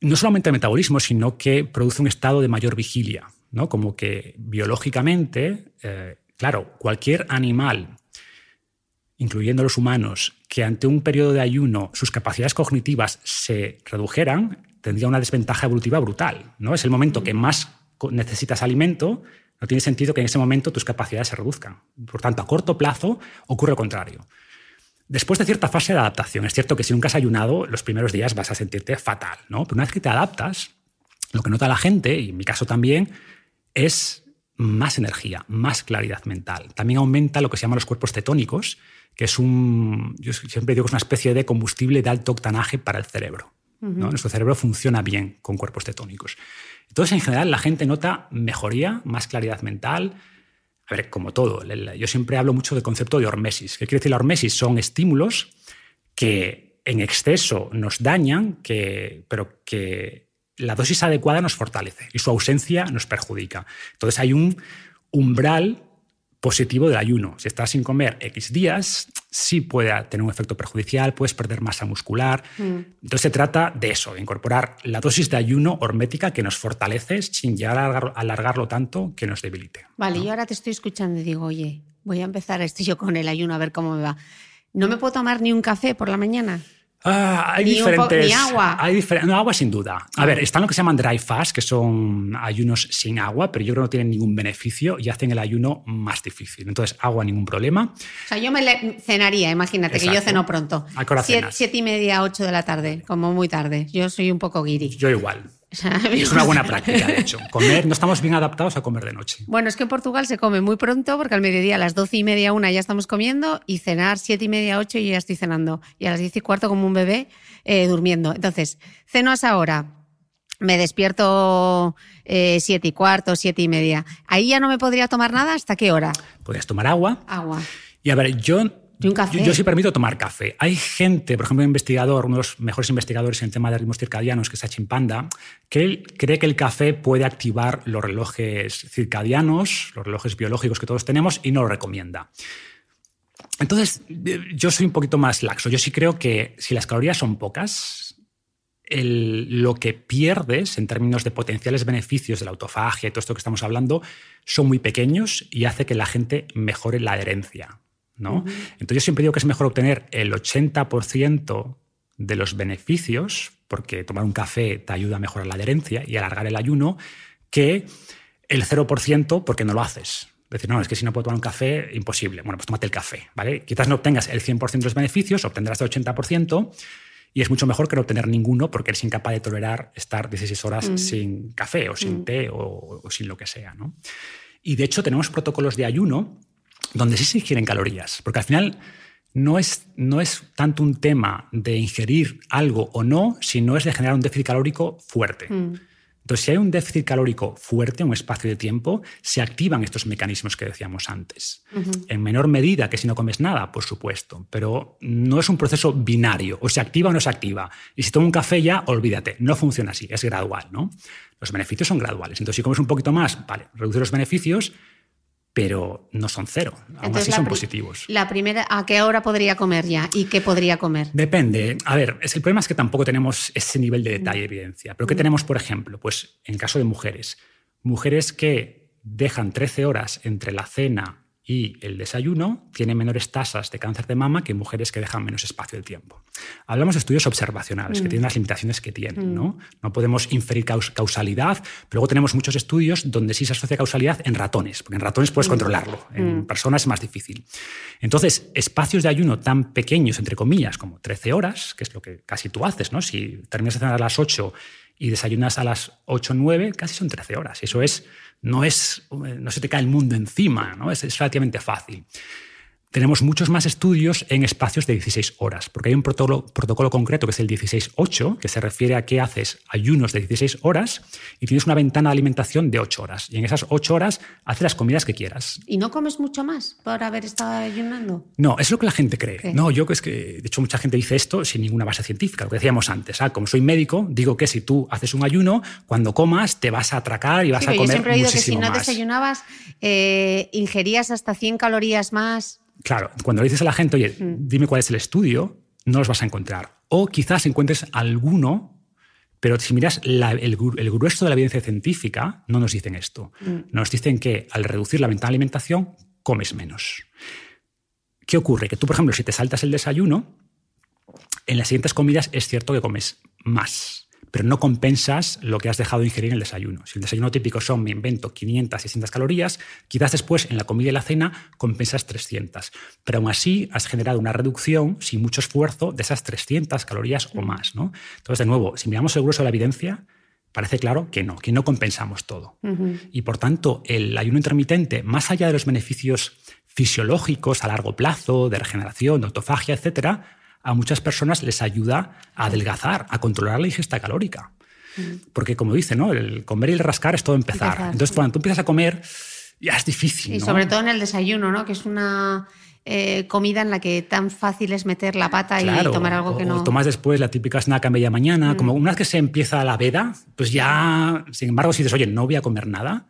No solo aumenta el metabolismo, sino que produce un estado de mayor vigilia, ¿no? Como que biológicamente, eh, claro, cualquier animal, incluyendo los humanos, que ante un periodo de ayuno sus capacidades cognitivas se redujeran, tendría una desventaja evolutiva brutal. ¿no? Es el momento que más necesitas alimento, no tiene sentido que en ese momento tus capacidades se reduzcan. Por tanto, a corto plazo ocurre lo contrario. Después de cierta fase de adaptación, es cierto que si nunca has ayunado, los primeros días vas a sentirte fatal, ¿no? Pero una vez que te adaptas, lo que nota la gente, y en mi caso también, es más energía, más claridad mental. También aumenta lo que se llaman los cuerpos cetónicos, que es un, yo siempre digo que es una especie de combustible de alto octanaje para el cerebro. Nuestro cerebro funciona bien con cuerpos cetónicos. Entonces, en general, la gente nota mejoría, más claridad mental. A ver, como todo, yo siempre hablo mucho del concepto de hormesis. ¿Qué quiere decir la hormesis? Son estímulos que en exceso nos dañan, que, pero que la dosis adecuada nos fortalece y su ausencia nos perjudica. Entonces hay un umbral positivo del ayuno. Si estás sin comer X días, sí puede tener un efecto perjudicial, puedes perder masa muscular. Mm. Entonces se trata de eso, de incorporar la dosis de ayuno hormética que nos fortalece sin llegar a alargarlo tanto que nos debilite. Vale, yo ahora te estoy escuchando y digo, oye, voy a empezar esto yo con el ayuno a ver cómo me va. ¿No me puedo tomar ni un café por la mañana? Ah, hay diferentes. agua. Hay no, agua sin duda. A ver, están lo que se llaman dry fast, que son ayunos sin agua, pero yo creo que no tienen ningún beneficio y hacen el ayuno más difícil. Entonces, agua, ningún problema. O sea, yo me cenaría, imagínate que yo ceno pronto. ¿A siete, siete, y media, ocho de la tarde, como muy tarde. Yo soy un poco guiri. Yo igual. *laughs* es una buena práctica, de hecho. Comer, no estamos bien adaptados a comer de noche. Bueno, es que en Portugal se come muy pronto porque al mediodía a las doce y media, una ya estamos comiendo y cenar siete y media, ocho y ya estoy cenando. Y a las diez y cuarto como un bebé eh, durmiendo. Entonces, ceno a esa hora. Me despierto eh, siete y cuarto, siete y media. Ahí ya no me podría tomar nada. ¿Hasta qué hora? Podrías tomar agua. Agua. Y a ver, yo Yo, sí permito tomar café. Hay gente, por ejemplo, un investigador, uno de los mejores investigadores en el tema de ritmos circadianos, que es Sachin Panda, que él cree que el café puede activar los relojes circadianos, los relojes biológicos que todos tenemos, y no lo recomienda. Entonces, yo soy un poquito más laxo. Yo sí creo que si las calorías son pocas, lo que pierdes en términos de potenciales beneficios de la autofagia y todo esto que estamos hablando son muy pequeños y hace que la gente mejore la adherencia. Entonces yo siempre digo que es mejor obtener el 80% de los beneficios, porque tomar un café te ayuda a mejorar la adherencia y alargar el ayuno, que el 0% porque no lo haces. Decir, no, es que si no puedo tomar un café, imposible. Bueno, pues tómate el café, ¿vale? Quizás no obtengas el 100% de los beneficios, obtendrás el 80%, y es mucho mejor que no obtener ninguno porque eres incapaz de tolerar estar 16 horas mm. sin café o sin mm. té o, o, sin lo que sea, ¿no? Y de hecho tenemos protocolos de ayuno donde sí se ingieren calorías, porque al final no es, no es tanto un tema de ingerir algo o no, sino es de generar un déficit calórico fuerte. Mm. Entonces, si hay un déficit calórico fuerte, un espacio de tiempo, se activan estos mecanismos que decíamos antes. En menor medida que si no comes nada, por supuesto, pero no es un proceso binario, o se activa o no se activa. Y si tomo un café ya, olvídate, no funciona así, es gradual, ¿no? Los beneficios son graduales. Entonces, si comes un poquito más, vale, reduce los beneficios, pero no son cero. Aún así son positivos. La primera, ¿a qué hora podría comer ya? ¿Y qué podría comer? Depende. A ver, es, el problema es que tampoco tenemos ese nivel de detalle, evidencia. Pero ¿qué mm. tenemos, por ejemplo? Pues en caso de mujeres. Mujeres que dejan 13 horas entre la cena y el desayuno tiene menores tasas de cáncer de mama que mujeres que dejan menos espacio de tiempo. Hablamos de estudios observacionales, que mm. tienen las limitaciones que tienen. ¿no? Mm. no podemos inferir causalidad, pero luego tenemos muchos estudios donde sí se asocia causalidad en ratones, porque en ratones puedes mm. controlarlo, en personas es más difícil. Entonces, espacios de ayuno tan pequeños, entre comillas, como 13 horas, que es lo que casi tú haces, ¿no? si terminas de cenar a las 8 y desayunas a las 8 o 9, casi son 13 horas. Eso es no, es, no se te cae el mundo encima, ¿no? es, es relativamente fácil tenemos muchos más estudios en espacios de 16 horas, porque hay un protocolo, protocolo concreto que es el 16-8, que se refiere a que haces ayunos de 16 horas y tienes una ventana de alimentación de 8 horas. Y en esas 8 horas haces las comidas que quieras. ¿Y no comes mucho más por haber estado ayunando? No, es lo que la gente cree. No, yo es que, de hecho, mucha gente dice esto sin ninguna base científica, lo que decíamos antes. ¿ah? Como soy médico, digo que si tú haces un ayuno, cuando comas te vas a atracar y vas a comer Yo siempre he oído que si no desayunabas, eh, ingerías hasta 100 calorías más Claro, cuando le dices a la gente, oye, mm. dime cuál es el estudio, no los vas a encontrar. O quizás encuentres alguno, pero si miras el, grueso de la evidencia científica, no nos dicen esto. Mm. Nos dicen que al reducir la ventana de alimentación, comes menos. ¿Qué ocurre? Que tú, por ejemplo, si te saltas el desayuno, en las siguientes comidas es cierto que comes más pero no compensas lo que has dejado de ingerir en el desayuno. Si el desayuno típico son, me invento, 500, 600 calorías, quizás después en la comida y la cena compensas 300. Pero aún así has generado una reducción sin mucho esfuerzo de esas 300 calorías o más. ¿no? Entonces, de nuevo, si miramos el grueso de la evidencia, parece claro que no, que no compensamos todo. Y por tanto, el ayuno intermitente, más allá de los beneficios fisiológicos a largo plazo, de regeneración, de autofagia, etcétera, a muchas personas les ayuda a adelgazar, a controlar la ingesta calórica. Porque como dice, ¿no? el comer y el rascar es todo empezar. Entonces, cuando tú empiezas a comer, ya es difícil. Y sobre todo en el desayuno, ¿no? que es una eh, comida en la que tan fácil es meter la pata y tomar algo que no. O tomas después la típica snack a media mañana. Mm. Como una vez que se empieza la veda, pues ya, sin embargo, si dices, oye, no voy a comer nada,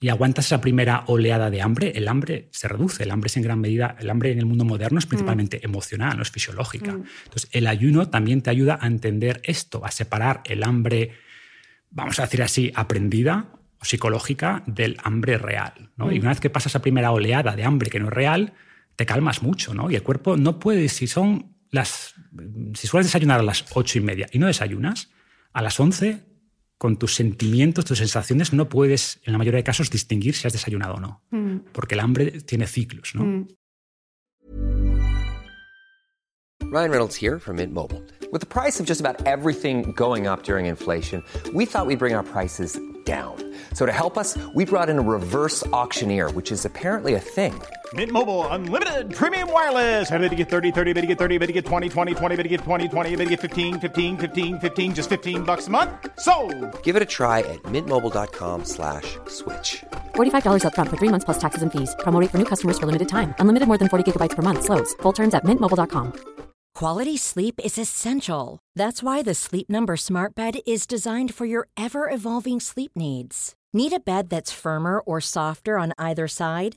y aguantas esa primera oleada de hambre, el hambre se reduce. El hambre es en gran medida, el hambre en el mundo moderno es mm. principalmente emocional, no es fisiológica. Mm. Entonces, el ayuno también te ayuda a entender esto, a separar el hambre, vamos a decir así, aprendida o psicológica del hambre real. ¿no? Y mm. una vez que pasas esa primera oleada de hambre que no es real, te calmas mucho, ¿no? Y el cuerpo no puede, si son las. Si sueles desayunar a las ocho y media y no desayunas, a las once con tus sentimientos, tus sensaciones, no puedes, en la mayoría de casos, distinguir si has desayunado o no. Mm. Porque el hambre tiene ciclos, ¿no? Mm. Ryan Reynolds here from Mint Mobile. With the price of just about everything going up during inflation, we thought we'd bring our prices down. So to help us, we brought in a reverse auctioneer, which is apparently a thing. Mint Mobile unlimited premium wireless. Ready to get 30, 30, bit to get 30, bit to get 20, 20, 20, bit to get 20, 20, bit to get 15, 15, 15, 15 just 15 bucks a month. So, Give it a try at mintmobile.com/slash-switch. slash $45 up front for 3 months plus taxes and fees. Promo rate for new customers for limited time. Unlimited more than 40 gigabytes per month slows. Full terms at mintmobile.com. Quality sleep is essential. That's why the Sleep Number Smart Bed is designed for your ever-evolving sleep needs. Need a bed that's firmer or softer on either side?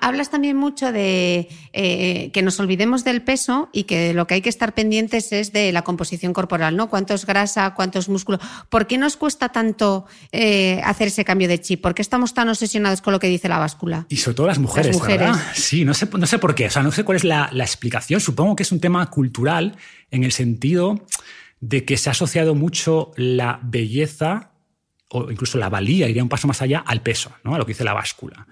Hablas también mucho de eh, que nos olvidemos del peso y que lo que hay que estar pendientes es de la composición corporal, ¿no? Cuánto es grasa, cuántos músculos. ¿Por qué nos cuesta tanto eh, hacer ese cambio de chip? ¿Por qué estamos tan obsesionados con lo que dice la báscula? Y sobre todo las mujeres, ¿verdad? Sí, no sé, no sé por qué. O sea, no sé cuál es la, la explicación. Supongo que es un tema cultural en el sentido de que se ha asociado mucho la belleza o incluso la valía, iría un paso más allá, al peso, ¿no? a lo que dice la báscula.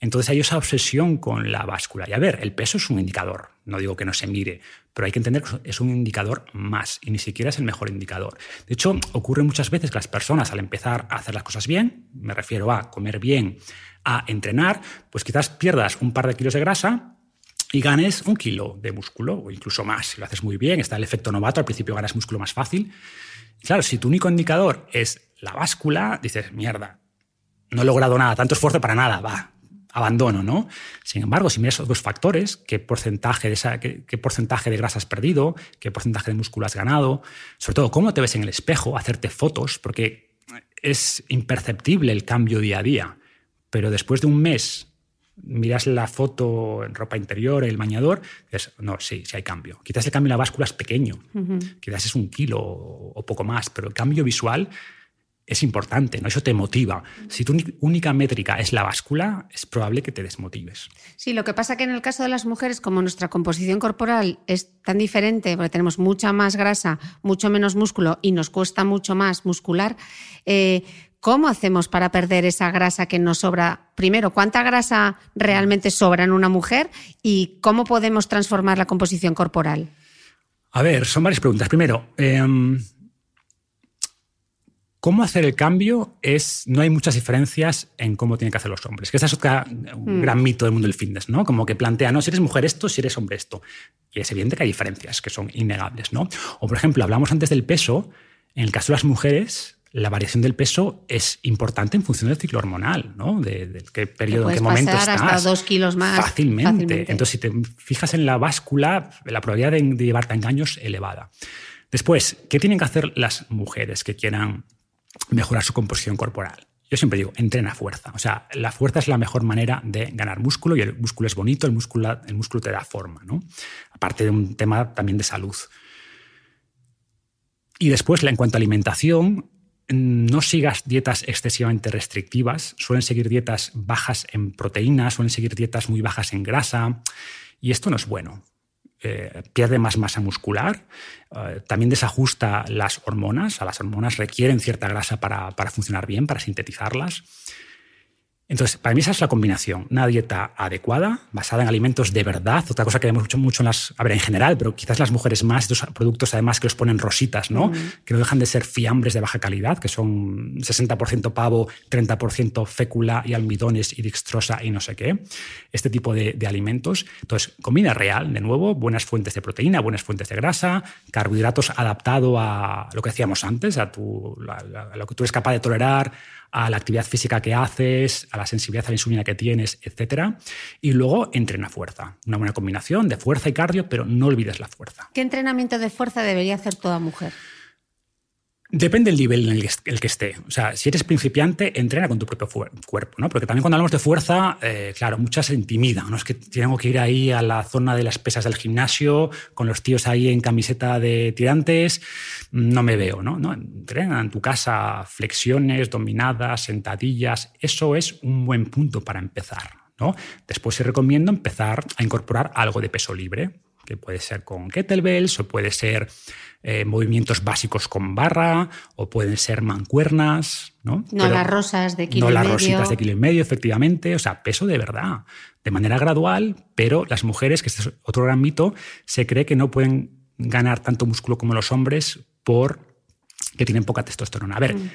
Entonces hay esa obsesión con la báscula. Y a ver, el peso es un indicador, no digo que no se mire, pero hay que entender que es un indicador más y ni siquiera es el mejor indicador. De hecho, ocurre muchas veces que las personas al empezar a hacer las cosas bien, me refiero a comer bien, a entrenar, pues quizás pierdas un par de kilos de grasa y ganes un kilo de músculo o incluso más. Si lo haces muy bien, está el efecto novato, al principio ganas músculo más fácil. claro, si tu único indicador es la báscula, dices, mierda, no he logrado nada, tanto esfuerzo para nada, va, abandono, ¿no? Sin embargo, si miras otros factores, qué porcentaje de, esa, qué, porcentaje de grasa has perdido, qué porcentaje de músculo has ganado, sobre todo cómo te ves en el espejo, hacerte fotos, porque es imperceptible el cambio día a día, pero después de un mes miras la foto en ropa interior, el bañador, dices, no, sí, sí hay cambio. Quizás el cambio en la báscula es pequeño, quizás es un kilo o poco más, pero el cambio visual es importante, ¿no? Eso te motiva. Si tu única métrica es la báscula, es probable que te desmotives. Sí, lo que pasa que en el caso de las mujeres, como nuestra composición corporal es tan diferente, porque tenemos mucha más grasa, mucho menos músculo y nos cuesta mucho más muscular, eh, ¿cómo hacemos para perder esa grasa que nos sobra? Primero, ¿cuánta grasa realmente sobra en una mujer y cómo podemos transformar la composición corporal? A ver, son varias preguntas. Primero, em, Cómo hacer el cambio es, no hay muchas diferencias en cómo tienen que hacer los hombres. Que ese es un mm. gran mito del mundo del fitness, ¿no? Como que plantea, no, si eres mujer esto, si eres hombre esto. Y es evidente que hay diferencias que son innegables, ¿no? O por ejemplo, hablamos antes del peso. En el caso de las mujeres, la variación del peso es importante en función del ciclo hormonal, ¿no? De, qué periodo, en qué momento estás. hasta dos kilos más. Fácilmente. Entonces, si te fijas en la báscula, la probabilidad de, de llevarte a engaños es elevada. Después, ¿qué tienen que hacer las mujeres que quieran mejorar su composición corporal. Yo siempre digo, entrena fuerza. O sea, la fuerza es la mejor manera de ganar músculo y el músculo es bonito, el músculo, el músculo te da forma, ¿no? Aparte de un tema también de salud. Y después, en cuanto a alimentación, no sigas dietas excesivamente restrictivas. Suelen seguir dietas bajas en proteínas, suelen seguir dietas muy bajas en grasa. Y esto no es bueno. Eh, pierde más masa muscular, eh, también desajusta las hormonas, las hormonas requieren cierta grasa para, para funcionar bien, para sintetizarlas. Entonces, para mí esa es la combinación. Una dieta adecuada, basada en alimentos de verdad. Otra cosa que vemos mucho, mucho en las. A ver, en general, pero quizás las mujeres más, estos productos además que los ponen rositas, ¿no? Que no dejan de ser fiambres de baja calidad, que son 60% pavo, 30% fécula y almidones y dextrosa y no sé qué. Este tipo de, alimentos. Entonces, comida real, de nuevo, buenas fuentes de proteína, buenas fuentes de grasa, carbohidratos adaptado a lo que decíamos antes, a, tu, a lo que tú eres capaz de tolerar a la actividad física que haces, a la sensibilidad a la insulina que tienes, etc. Y luego entrena fuerza. Una buena combinación de fuerza y cardio, pero no olvides la fuerza. ¿Qué entrenamiento de fuerza debería hacer toda mujer? Depende del nivel en el que esté. O sea, si eres principiante, entrena con tu propio cuerpo, ¿no? Porque también cuando hablamos de fuerza, eh, claro, muchas se intimidan, ¿no? Es que tengo que ir ahí a la zona de las pesas del gimnasio, con los tíos ahí en camiseta de tirantes, no me veo, ¿no? entrena en tu casa flexiones, dominadas, sentadillas, eso es un buen punto para empezar, ¿no? Después se recomiendo empezar a incorporar algo de peso libre, que puede ser con kettlebells o puede ser eh, movimientos básicos con barra o pueden ser mancuernas, ¿no? No las rosas de kilo y medio. No las rositas de kilo y medio, efectivamente. O sea, peso de verdad, de manera gradual, pero las mujeres, que este es otro gran mito, se cree que no pueden ganar tanto músculo como los hombres por que tienen poca testosterona. A ver, mm.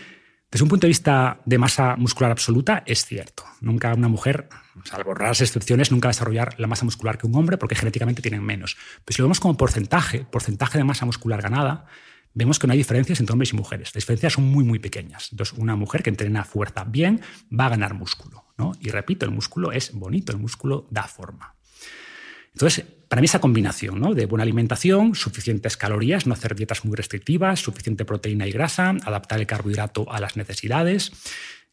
Desde un punto de vista de masa muscular absoluta, es cierto. Nunca una mujer, salvo raras excepciones, nunca va a desarrollar la masa muscular que un hombre porque genéticamente tienen menos. Pero si lo vemos como porcentaje, porcentaje de masa muscular ganada, vemos que no hay diferencias entre hombres y mujeres. Las diferencias son muy, muy pequeñas. Entonces, una mujer que entrena fuerza bien va a ganar músculo. ¿no? Y repito, el músculo es bonito, el músculo da forma. Entonces, para mí esa combinación ¿no? de buena alimentación, suficientes calorías, no hacer dietas muy restrictivas, suficiente proteína y grasa, adaptar el carbohidrato a las necesidades,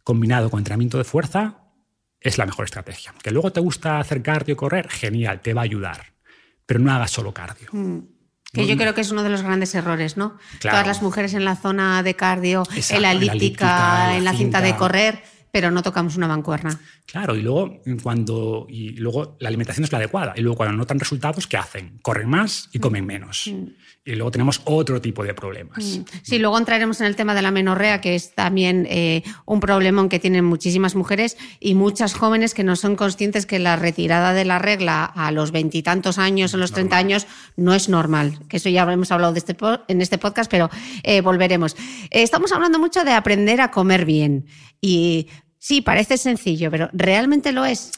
combinado con entrenamiento de fuerza, es la mejor estrategia. Que luego te gusta hacer cardio, correr, genial, te va a ayudar, pero no hagas solo cardio. Mm. Que yo creo que es uno de los grandes errores, ¿no? Todas las mujeres en la zona de cardio, en la elíptica, en la, cinta de correr, pero no tocamos una mancuerna. Claro, y luego, cuando, y luego la alimentación es la adecuada. Y luego cuando notan resultados, ¿qué hacen? Corren más y comen menos. Mm. Y luego tenemos otro tipo de problemas. Sí, luego entraremos en el tema de la menorrea, que es también eh, un problemón que tienen muchísimas mujeres y muchas jóvenes que no son conscientes que la retirada de la regla a los veintitantos años, a los treinta años, no es normal. Que eso ya hemos hablado de este en este podcast, pero eh, volveremos. Eh, estamos hablando mucho de aprender a comer bien. Y sí, parece sencillo, pero ¿realmente lo es?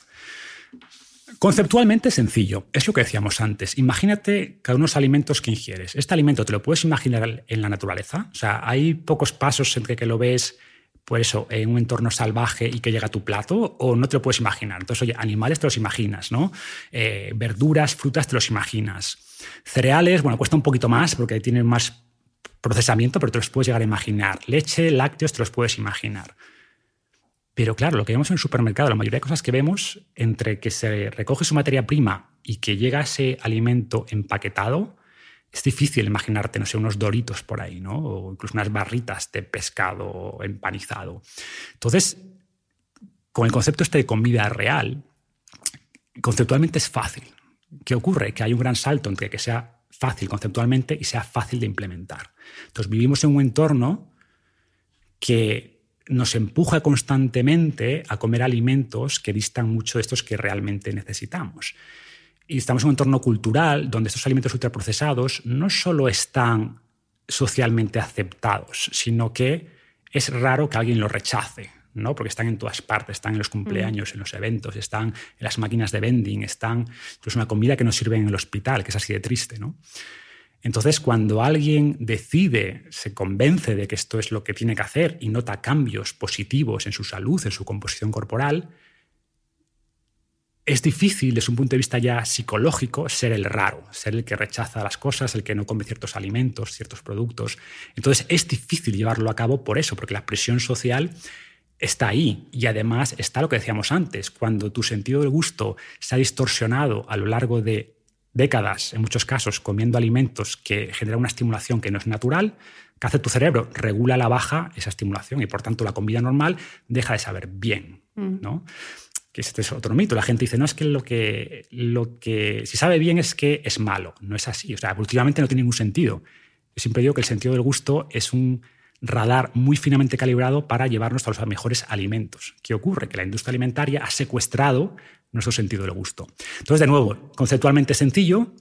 Conceptualmente sencillo, es lo que decíamos antes. Imagínate cada uno de los alimentos que ingieres. Este alimento te lo puedes imaginar en la naturaleza. O sea, hay pocos pasos entre que lo ves pues eso, en un entorno salvaje y que llega a tu plato, o no te lo puedes imaginar. Entonces, oye, animales te los imaginas, ¿no? Eh, verduras, frutas te los imaginas. Cereales, bueno, cuesta un poquito más porque tienen más procesamiento, pero te los puedes llegar a imaginar. Leche, lácteos, te los puedes imaginar. Pero claro, lo que vemos en el supermercado, la mayoría de cosas que vemos, entre que se recoge su materia prima y que llega ese alimento empaquetado, es difícil imaginarte, no sé, unos doritos por ahí, ¿no? O incluso unas barritas de pescado empanizado. Entonces, con el concepto este de comida real, conceptualmente es fácil. ¿Qué ocurre? Que hay un gran salto entre que sea fácil conceptualmente y sea fácil de implementar. Entonces, vivimos en un entorno que nos empuja constantemente a comer alimentos que distan mucho de estos que realmente necesitamos. Y estamos en un entorno cultural donde estos alimentos ultraprocesados no solo están socialmente aceptados, sino que es raro que alguien los rechace, ¿no? porque están en todas partes, están en los cumpleaños, en los eventos, están en las máquinas de vending, están incluso una comida que nos sirve en el hospital, que es así de triste. ¿no? Entonces, cuando alguien decide, se convence de que esto es lo que tiene que hacer y nota cambios positivos en su salud, en su composición corporal, es difícil desde un punto de vista ya psicológico ser el raro, ser el que rechaza las cosas, el que no come ciertos alimentos, ciertos productos. Entonces es difícil llevarlo a cabo por eso, porque la presión social está ahí y además está lo que decíamos antes, cuando tu sentido del gusto se ha distorsionado a lo largo de décadas, en muchos casos, comiendo alimentos que generan una estimulación que no es natural, ¿qué hace tu cerebro? Regula la baja esa estimulación y por tanto la comida normal deja de saber bien. Mm. ¿no? Que este es otro mito. La gente dice, no, es que lo, que lo que si sabe bien es que es malo. No es así. O sea, evolutivamente no tiene ningún sentido. Yo siempre digo que el sentido del gusto es un radar muy finamente calibrado para llevarnos a los mejores alimentos. ¿Qué ocurre? Que la industria alimentaria ha secuestrado nuestro sentido del gusto. Entonces, de nuevo, conceptualmente sencillo,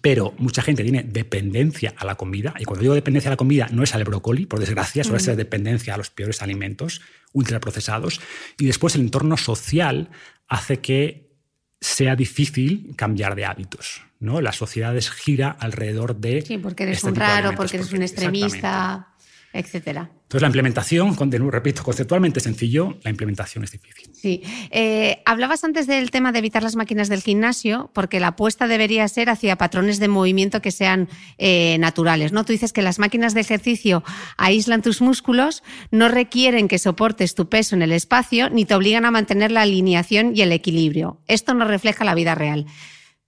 pero mucha gente tiene dependencia a la comida, y cuando digo dependencia a la comida no es al brócoli, por desgracia, suele ser dependencia a los peores alimentos ultraprocesados, y después el entorno social hace que sea difícil cambiar de hábitos. ¿no? Las sociedades gira alrededor de... Sí, porque eres este un raro, porque eres un extremista etcétera. Entonces la implementación, repito, conceptualmente sencillo, la implementación es difícil. Sí. Eh, hablabas antes del tema de evitar las máquinas del gimnasio, porque la apuesta debería ser hacia patrones de movimiento que sean eh, naturales. ¿no? Tú dices que las máquinas de ejercicio aíslan tus músculos, no requieren que soportes tu peso en el espacio, ni te obligan a mantener la alineación y el equilibrio. Esto no refleja la vida real.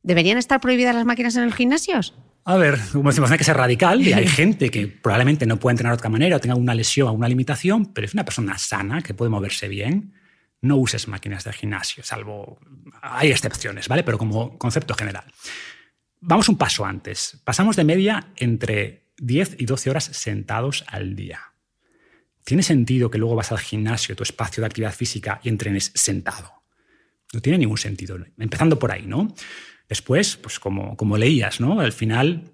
¿Deberían estar prohibidas las máquinas en los gimnasios? A ver, como decimos, hay que ser radical y hay gente que probablemente no puede entrenar de otra manera o tenga una lesión o una limitación, pero es una persona sana que puede moverse bien. No uses máquinas de gimnasio, salvo hay excepciones, ¿vale? Pero como concepto general. Vamos un paso antes. Pasamos de media entre 10 y 12 horas sentados al día. ¿Tiene sentido que luego vas al gimnasio, tu espacio de actividad física, y entrenes sentado? No tiene ningún sentido. Empezando por ahí, ¿no? Después, pues como, como leías, ¿no? Al final,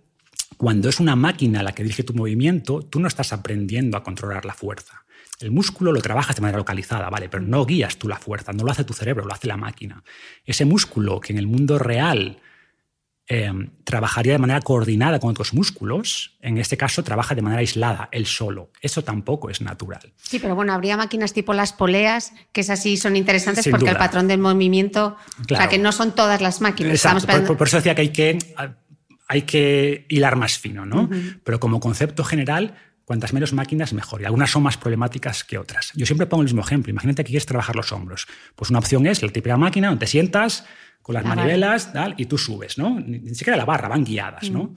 cuando es una máquina la que dirige tu movimiento, tú no estás aprendiendo a controlar la fuerza. El músculo lo trabajas de manera localizada, ¿vale? Pero no guías tú la fuerza, no lo hace tu cerebro, lo hace la máquina. Ese músculo que en el mundo real Em, trabajaría de manera coordinada con otros músculos, en este caso trabaja de manera aislada, él solo. Eso tampoco es natural. Sí, pero bueno, habría máquinas tipo las poleas, que es así, son interesantes porque el patrón del movimiento, o sea, que no son todas las máquinas. por, eso decía que hay que, hay que hilar más fino, ¿no? Pero como concepto general, cuantas menos máquinas, mejor. Y algunas son más problemáticas que otras. Yo siempre pongo el mismo ejemplo. Imagínate que quieres trabajar los hombros. Pues una opción es la típica máquina donde te sientas, con las manivelas tal, y tú subes, ¿no? Ni siquiera la barra, van guiadas, ¿no? Mm.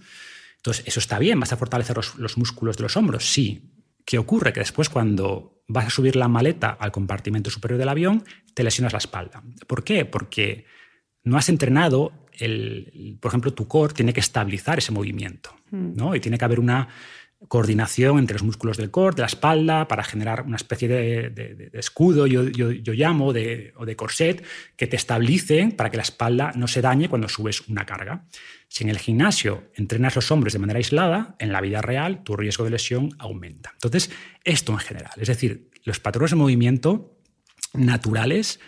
Entonces, eso está bien, vas a fortalecer los, músculos de los hombros, sí. ¿qué ocurre? Que después cuando vas a subir la maleta al compartimento superior del avión, te lesionas la espalda. ¿Por qué? Porque no has entrenado, el, por ejemplo, tu core tiene que estabilizar ese movimiento, ¿no? Y tiene que haber una coordinación entre los músculos del core, de la espalda, para generar una especie de, escudo, yo, llamo, de, o de corset, que te estabilice para que la espalda no se dañe cuando subes una carga. Si en el gimnasio entrenas los hombros de manera aislada, en la vida real tu riesgo de lesión aumenta. Entonces, esto en general, es decir, los patrones de movimiento naturales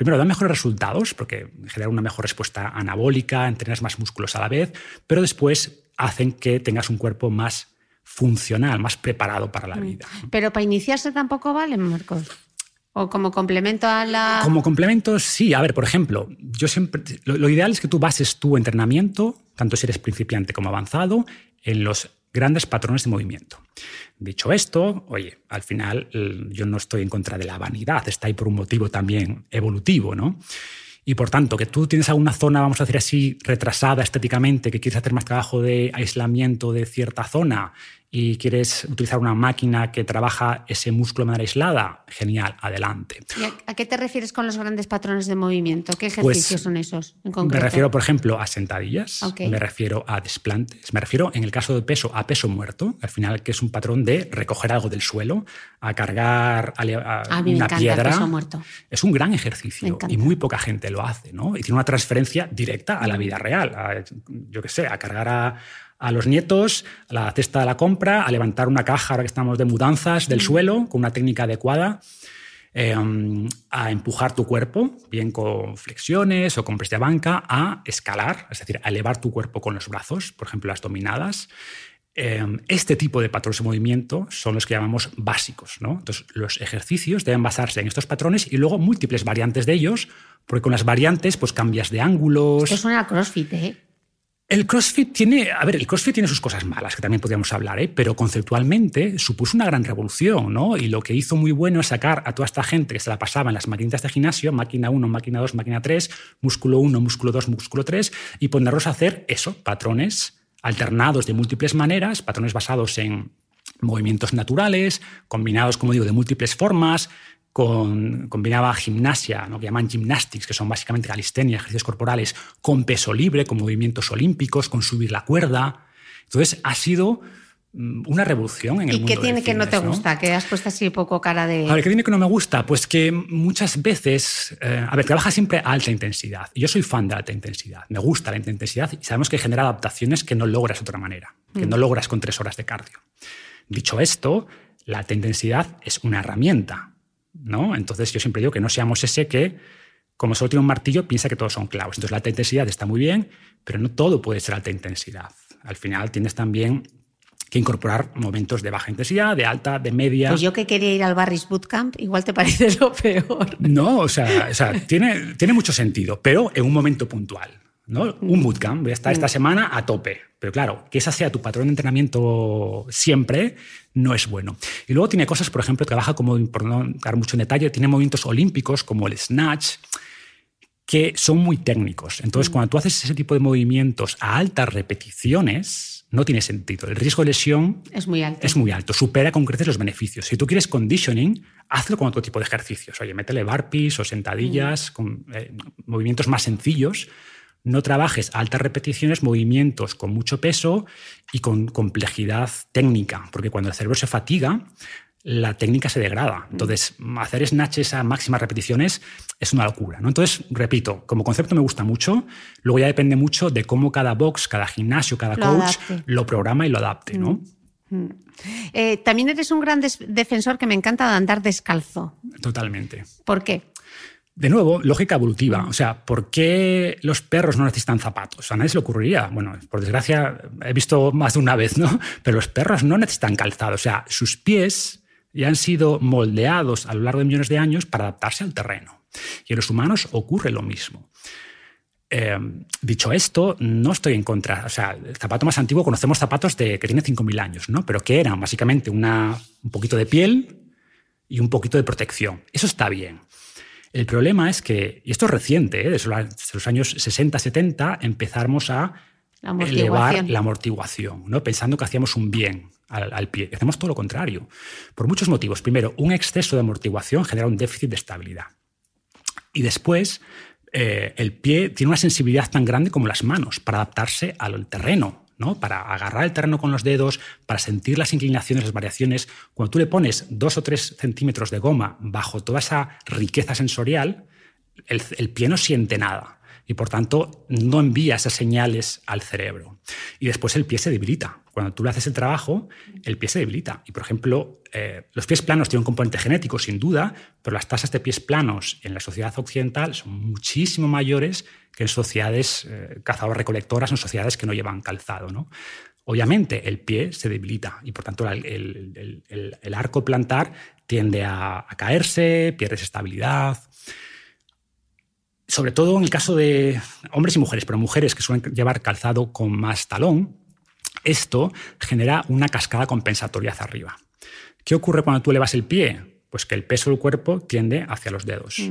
primero, dan mejores resultados porque generan una mejor respuesta anabólica, entrenas más músculos a la vez, pero después hacen que tengas un cuerpo más funcional, más preparado para la mm. vida. Pero para iniciarse tampoco vale, Marcos. ¿O como complemento a la...? Como complemento, sí. A ver, por ejemplo, yo siempre... Lo, ideal es que tú bases tu entrenamiento, tanto si eres principiante como avanzado, en los grandes patrones de movimiento. Dicho esto, oye, al final yo no estoy en contra de la vanidad, está ahí por un motivo también evolutivo, ¿no? Y por tanto, que tú tienes alguna zona, vamos a decir así, retrasada estéticamente, que quieres hacer más trabajo de aislamiento de cierta zona y quieres utilizar una máquina que trabaja ese músculo de manera aislada, genial, adelante. a, qué te refieres con los grandes patrones de movimiento? ¿Qué pues, ejercicios son esos en concreto? Me refiero, por ejemplo, a sentadillas, me refiero a desplantes, me refiero, en el caso de peso, a peso muerto, al final que es un patrón de recoger algo del suelo, a cargar a, una piedra. peso muerto. Es un gran ejercicio y muy poca gente lo hace, ¿no? Y tiene una transferencia directa a la vida real, yo qué sé, a cargar a a los nietos, a la cesta de la compra, a levantar una caja, ahora que estamos de mudanzas, del mm. suelo, con una técnica adecuada, em, a empujar tu cuerpo, bien con flexiones o con press de banca, a escalar, es decir, a elevar tu cuerpo con los brazos, por ejemplo, las dominadas. Em, este tipo de patrones de movimiento son los que llamamos básicos. ¿no? Entonces, los ejercicios deben basarse en estos patrones y luego múltiples variantes de ellos, porque con las variantes pues cambias de ángulos. Esto suena a CrossFit, ¿eh? El CrossFit tiene, a ver, el CrossFit tiene sus cosas malas, que también podríamos hablar, ¿eh? pero conceptualmente supuso una gran revolución, ¿no? Y lo que hizo muy bueno es sacar a toda esta gente que se la pasaba en las maquinitas de gimnasio, máquina 1, máquina 2, máquina 3, músculo 1, músculo 2, músculo 3, y ponerlos a hacer eso, patrones alternados de múltiples maneras, patrones basados en movimientos naturales, combinados, como digo, de múltiples formas, con, combinaba gimnasia, ¿no? que llaman gymnastics, que son básicamente calistenia, ejercicios corporales, con peso libre, con movimientos olímpicos, con subir la cuerda. Entonces, ha sido mm, una revolución en el ¿Y mundo. ¿Y qué tiene que no te gusta? Que has puesto así poco cara de. A ver, ¿qué tiene que no me gusta? Pues que muchas veces. Eh, a ver, trabaja siempre a alta intensidad. Yo soy fan de alta intensidad. Me gusta la alta intensidad y sabemos que genera adaptaciones que no logras de otra manera, que no mm. logras con tres horas de cardio. Dicho esto, la alta intensidad es una herramienta. ¿No? Entonces yo siempre digo que no seamos ese que, como solo tiene un martillo, piensa que todos son clavos. Entonces la alta intensidad está muy bien, pero no todo puede ser alta intensidad. Al final tienes también que incorporar momentos de baja intensidad, de alta, de media. Pues yo que quería ir al Barris Bootcamp, igual te parece *laughs* lo peor. No, o sea, o sea tiene, tiene mucho sentido, pero en un momento puntual. ¿No? Un bootcamp, voy a estar esta mm. semana a tope. Pero claro, que esa sea tu patrón de entrenamiento siempre no es bueno. Y luego tiene cosas, por ejemplo, trabaja como, por no dar mucho en detalle, tiene movimientos olímpicos como el snatch, que son muy técnicos. Entonces, mm. cuando tú haces ese tipo de movimientos a altas repeticiones, no tiene sentido. El riesgo de lesión es muy alto. Es muy alto. Supera con creces los beneficios. Si tú quieres conditioning, hazlo con otro tipo de ejercicios. Oye, métele barpees o sentadillas, mm. con eh, movimientos más sencillos no trabajes altas repeticiones, movimientos con mucho peso y con complejidad técnica, porque cuando el cerebro se fatiga, la técnica se degrada. Entonces, hacer snatches a máximas repeticiones es una locura. ¿no? Entonces, repito, como concepto me gusta mucho, luego ya depende mucho de cómo cada box, cada gimnasio, cada coach lo programa y lo adapte. ¿no? Mm. Mm. Eh, también eres un gran defensor que me encanta de andar descalzo. Totalmente. ¿Por qué? De nuevo, lógica evolutiva. O sea, ¿por qué los perros no necesitan zapatos? A nadie se le ocurriría. Bueno, por desgracia, he visto más de una vez, ¿no? *laughs* Pero los perros no necesitan calzado. O sea, sus pies ya han sido moldeados a lo largo de millones de años para adaptarse al terreno. Y en los humanos ocurre lo mismo. Eh, dicho esto, no estoy en contra. O sea, el zapato más antiguo, conocemos zapatos de, que tienen 5.000 años, ¿no? Pero que eran básicamente un poquito de piel y un poquito de protección. Eso está bien. El problema es que, y esto es reciente, ¿eh? desde los años 60-70 empezamos a La elevar la amortiguación, ¿no? pensando que hacíamos un bien al, al pie. Hacemos todo lo contrario, por muchos motivos. Primero, un exceso de amortiguación genera un déficit de estabilidad. Y después, eh, el pie tiene una sensibilidad tan grande como las manos para adaptarse al terreno, para agarrar el terreno con los dedos, para sentir las inclinaciones, las variaciones. Cuando tú le pones dos o tres centímetros de goma bajo toda esa riqueza sensorial, el pie no siente nada y por tanto no envía esas señales al cerebro. Y después el pie se debilita. Cuando tú le haces el trabajo, el pie se debilita. Y por ejemplo, eh, los pies planos tienen un componente genético, sin duda, pero las tasas de pies planos en la sociedad occidental son muchísimo mayores que en sociedades eh, cazador-recolectoras, en sociedades que no llevan calzado. ¿no? Obviamente el pie se debilita y por tanto el arco plantar tiende a, a caerse, pierdes estabilidad sobre todo en el caso de hombres y mujeres, pero mujeres que suelen llevar calzado con más talón, esto genera una cascada compensatoria hacia arriba. ¿Qué ocurre cuando tú elevas el pie? Pues que el peso del cuerpo tiende hacia los dedos.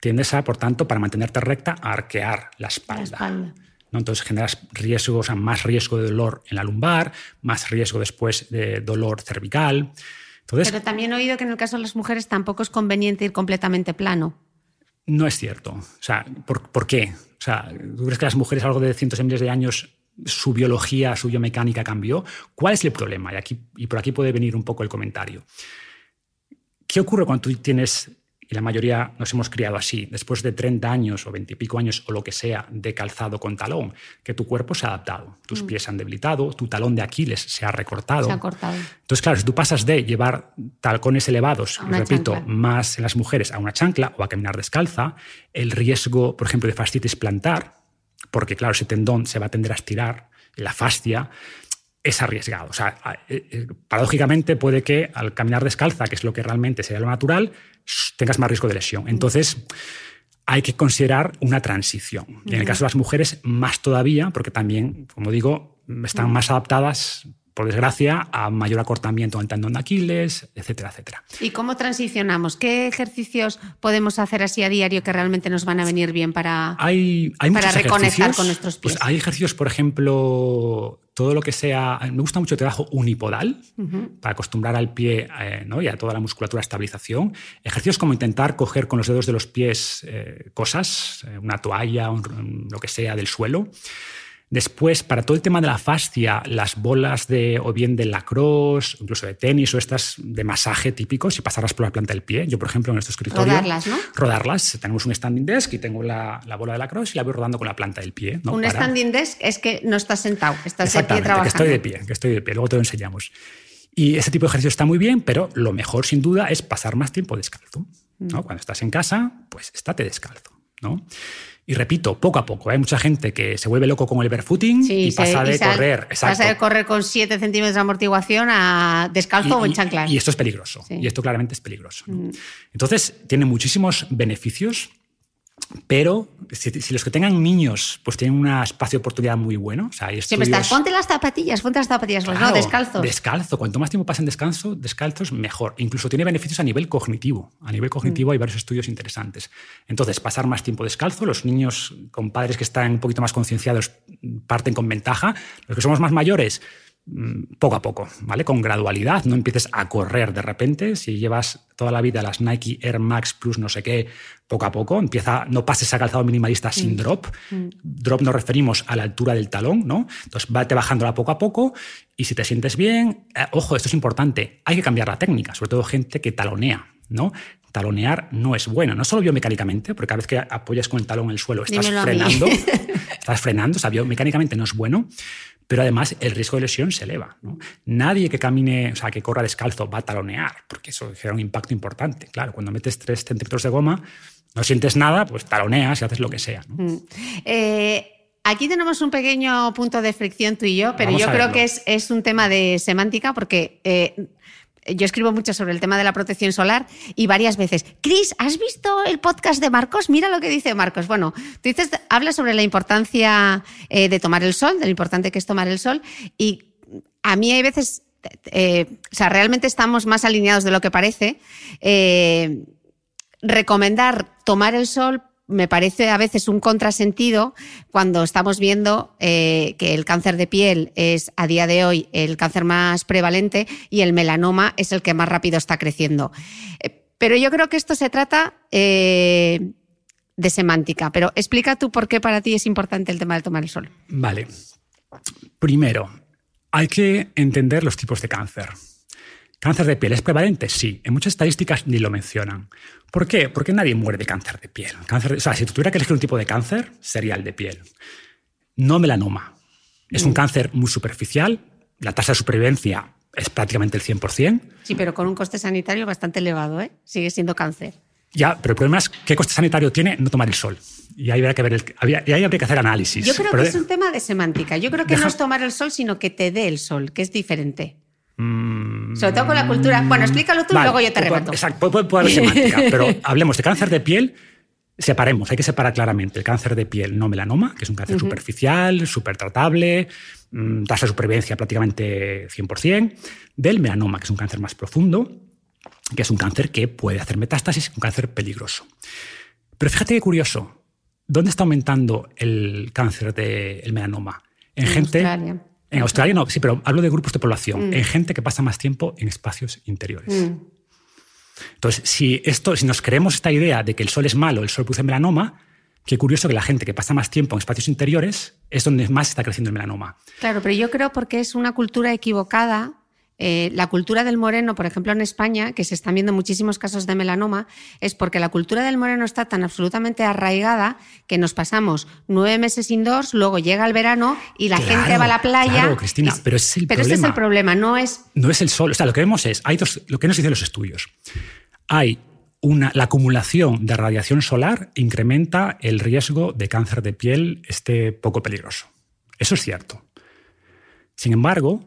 Tiendes a, por tanto, para mantenerte recta, a arquear la espalda. La espalda. ¿no? Entonces generas riesgo, o sea, más riesgo de dolor en la lumbar, más riesgo después de dolor cervical. Entonces, Pero también he oído que en el caso de las mujeres tampoco es conveniente ir completamente plano. No es cierto. O sea, ¿por, qué? O sea, ¿tú crees que las mujeres a lo de cientos de miles de años su biología, su biomecánica cambió? ¿Cuál es el problema? Y, aquí, y por aquí puede venir un poco el comentario. ¿Qué ocurre cuando tú tienes, y la mayoría nos hemos criado así, después de 30 años o 20 y pico años o lo que sea de calzado con talón, que tu cuerpo se ha adaptado, tus pies se han debilitado, tu talón de Aquiles se ha recortado. Se ha cortado. Entonces, claro, si tú pasas de llevar talcones elevados, repito, chancla. más en las mujeres a una chancla o a caminar descalza, el riesgo, por ejemplo, de fascitis plantar, porque claro, ese tendón se va a tender a estirar, la fascia, es arriesgado. O sea, eh, eh, paradójicamente puede que al caminar descalza, que es lo que realmente sería lo natural, tengas más riesgo de lesión. Entonces, hay que considerar una transición. Y en el caso de las mujeres, más todavía, porque también, como digo, están más adaptadas, por desgracia, a mayor acortamiento del tendón de Aquiles, etcétera, etcétera. ¿Y cómo transicionamos? ¿Qué ejercicios podemos hacer así a diario que realmente nos van a venir bien para... Hay, hay Para reconectar con nuestros pies. Pues hay ejercicios, por ejemplo, todo lo que sea. Me gusta mucho el trabajo unipodal para acostumbrar al pie eh, ¿no? y a toda la musculatura a estabilización. Ejercicios como intentar coger con los dedos de los pies eh, cosas, eh, una toalla, un- lo que sea del suelo. Después, para todo el tema de la fascia, las bolas de o bien de lacrosse, incluso de tenis o estas de masaje típicos, y pasarlas por la planta del pie. Yo, por ejemplo, en nuestro escritorio. Rodarlas, ¿no? Rodarlas. Tenemos un standing desk y tengo la, la bola de lacrosse y la voy rodando con la planta del pie. ¿no? Un Para- standing desk es que no estás sentado, estás de pie Exactamente, que trabajando. estoy de pie, que estoy de pie. Luego te lo enseñamos. Y ese tipo de ejercicio está muy bien, pero lo mejor, sin duda, es pasar más tiempo descalzo. Mm. ¿no? Cuando estás en casa, pues estate descalzo. ¿no? Y repito, poco a poco. Hay mucha gente que se vuelve loco con el barefooting Sí, y se- pasa de correr. Pasa de correr con 7 centímetros de amortiguación a descalzo o en chanclas. y esto es peligroso. Sí. Mm. Y esto claramente es peligroso. ¿no? Entonces, tiene muchísimos beneficios, pero si, si los que tengan niños pues tienen un espacio de oportunidad muy bueno. O sea, hay Siempre estás, ponte las zapatillas, ponte las zapatillas, pues no, Claro, descalzos. Descalzo. Cuanto más tiempo pasen descanso, descalzos, mejor. Incluso tiene beneficios a nivel cognitivo. A nivel Mm. cognitivo hay varios estudios interesantes. Entonces, pasar más tiempo descalzo. Los niños con padres que están un poquito más concienciados parten con ventaja. Los que somos más mayores, mm, poco a poco, ¿vale? Con gradualidad. No empieces a correr de repente. Si llevas toda la vida las Nike Air Max Plus no sé qué, poco a poco. Empieza, no pases a calzado minimalista sin drop. Drop nos referimos a la altura del talón, ¿no? Entonces, vete bajándola poco a poco y si te sientes bien, eh, ojo, esto es importante, hay que cambiar la técnica, sobre todo gente que talonea, ¿no? Talonear no es bueno, no solo biomecánicamente, porque cada vez que apoyas con el talón en el suelo estás Dímelo frenando, *laughs* estás frenando, o sea, biomecánicamente no es bueno, pero además el riesgo de lesión se eleva. ¿no? Nadie que camine, o sea, que corra descalzo va a talonear, porque eso genera un impacto importante. Claro, cuando metes 3 centímetros de goma, no sientes nada, pues taloneas y haces lo que sea. ¿no? Mm. Eh, aquí tenemos un pequeño punto de fricción tú y yo, pero Vamos yo creo que es, es un tema de semántica porque eh, yo escribo mucho sobre el tema de la protección solar y varias veces, Cris, ¿has visto el podcast de Marcos? Mira lo que dice Marcos. Bueno, tú dices, hablas sobre la importancia eh, de tomar el sol, de lo importante que es tomar el sol y a mí hay veces, eh, o sea, realmente estamos más alineados de lo que parece. Eh, recomendar tomar el sol me parece a veces un contrasentido cuando estamos viendo eh, que el cáncer de piel es a día de hoy el cáncer más prevalente y el melanoma es el que más rápido está creciendo. Eh, pero yo creo que esto se trata eh, de semántica. Pero explica tú por qué para ti es importante el tema de tomar el sol. Vale. Primero, hay que entender los tipos de cáncer. ¿Cáncer de piel es prevalente? Sí. En muchas estadísticas ni lo mencionan. ¿Por qué? Porque nadie muere de cáncer de piel. Cáncer, o sea, si tuviera que elegir un tipo de cáncer, sería el de piel. No melanoma. Es un mm. cáncer muy superficial. La tasa de supervivencia es prácticamente el 100%. Sí, pero con un coste sanitario bastante elevado, ¿eh? Sigue siendo cáncer. Ya, pero el problema es qué coste sanitario tiene no tomar el sol. Y ahí habría que ver el, y ahí habría que hacer análisis. Yo creo que es un tema de semántica. Yo creo que no es tomar el sol, sino que te dé el sol, que es diferente. Sobre todo con la cultura. Bueno, explícalo tú y luego yo te rebato. Exacto, puede, puede haber *laughs* semántica, pero hablemos de cáncer de piel. Separemos, hay que separar claramente el cáncer de piel no melanoma, que es un cáncer superficial, súper tratable, mm, tasa de supervivencia prácticamente 100%, del melanoma, que es un cáncer más profundo, que es un cáncer que puede hacer metástasis, un cáncer peligroso. Pero fíjate qué curioso, ¿dónde está aumentando el cáncer del melanoma? En, gente... Australia. En Australia no, sí, pero hablo de grupos de población, mm. en gente que pasa más tiempo en espacios interiores. Mm. Entonces, si, esto, si nos creemos esta idea de que el sol es malo, el sol produce melanoma, qué curioso que la gente que pasa más tiempo en espacios interiores es donde más está creciendo el melanoma. Claro, pero yo creo porque es una cultura equivocada eh, la cultura del moreno, por ejemplo, en España, que se están viendo muchísimos casos de melanoma, es porque la cultura del moreno está tan absolutamente arraigada que nos pasamos nueve meses indoors, luego llega el verano y la gente va a la playa. Claro, Cristina, pero es el pero ese es el problema, no es. No es el sol. O sea, lo que vemos es, hay dos, lo que nos dicen los estudios. Hay una, la acumulación de radiación solar incrementa el riesgo de cáncer de piel este poco peligroso. Eso es cierto. Sin embargo,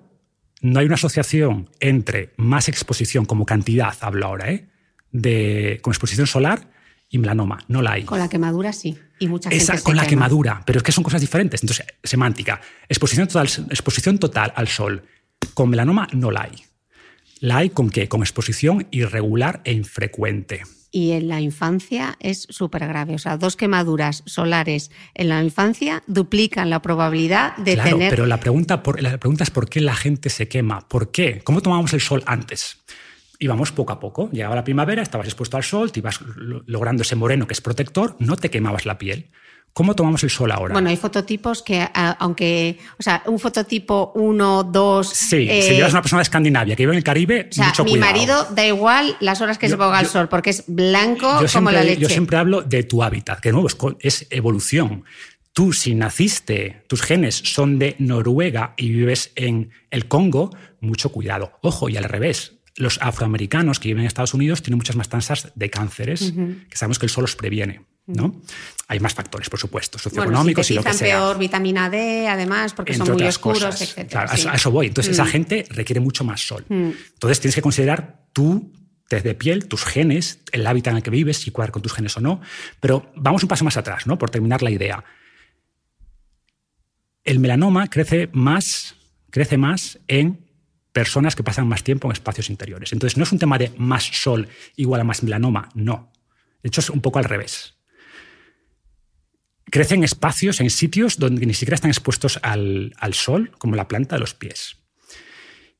no hay una asociación entre más exposición como cantidad, hablo ahora, ¿eh? de, con exposición solar y melanoma. No la hay. Con la quemadura sí. Y mucha gente con la quemadura, pero es que son cosas diferentes. Entonces, semántica. Exposición total, exposición total al sol. Con melanoma no la hay. ¿La hay con qué? Con exposición irregular e infrecuente y en la infancia es súper grave. O sea, dos quemaduras solares en la infancia duplican la probabilidad de claro, tener. Pero la pregunta, la pregunta es por qué la gente se quema. ¿Por qué? ¿Cómo tomábamos el sol antes? Íbamos poco a poco. Llegaba la primavera, estabas expuesto al sol, te ibas logrando ese moreno que es protector, no te quemabas la piel. ¿Cómo tomamos el sol ahora? Bueno, hay fototipos que, aunque, o sea, un fototipo 1, 2... Sí, si eh, llevas una persona de Escandinavia que vive en el Caribe, o sea, mi marido da igual las horas que se ponga al sol, porque es blanco como la leche. Yo siempre hablo de tu hábitat, que de nuevo es, evolución. Tú, si naciste, tus genes son de Noruega y vives en el Congo, mucho cuidado. Ojo, y al revés, los afroamericanos que viven en Estados Unidos tienen muchas más tasas de cánceres, que sabemos que el sol los previene. ¿No? Hay más factores, por supuesto, socioeconómicos y lo que sea. peor vitamina D, además, porque son muy oscuros, etc. a, eso voy. Entonces, esa mm. gente requiere mucho más sol. Mm. Entonces, tienes que considerar tú, desde piel, tus genes, el hábitat en el que vives, si cuadra con tus genes o no. Pero vamos un paso más atrás, ¿no? Por terminar la idea. El melanoma crece más, crece más en personas que pasan más tiempo en espacios interiores. Entonces, no es un tema de más sol igual a más melanoma, no. De hecho, es un poco al revés crece espacios, en sitios donde ni siquiera están expuestos al, sol, como la planta de los pies.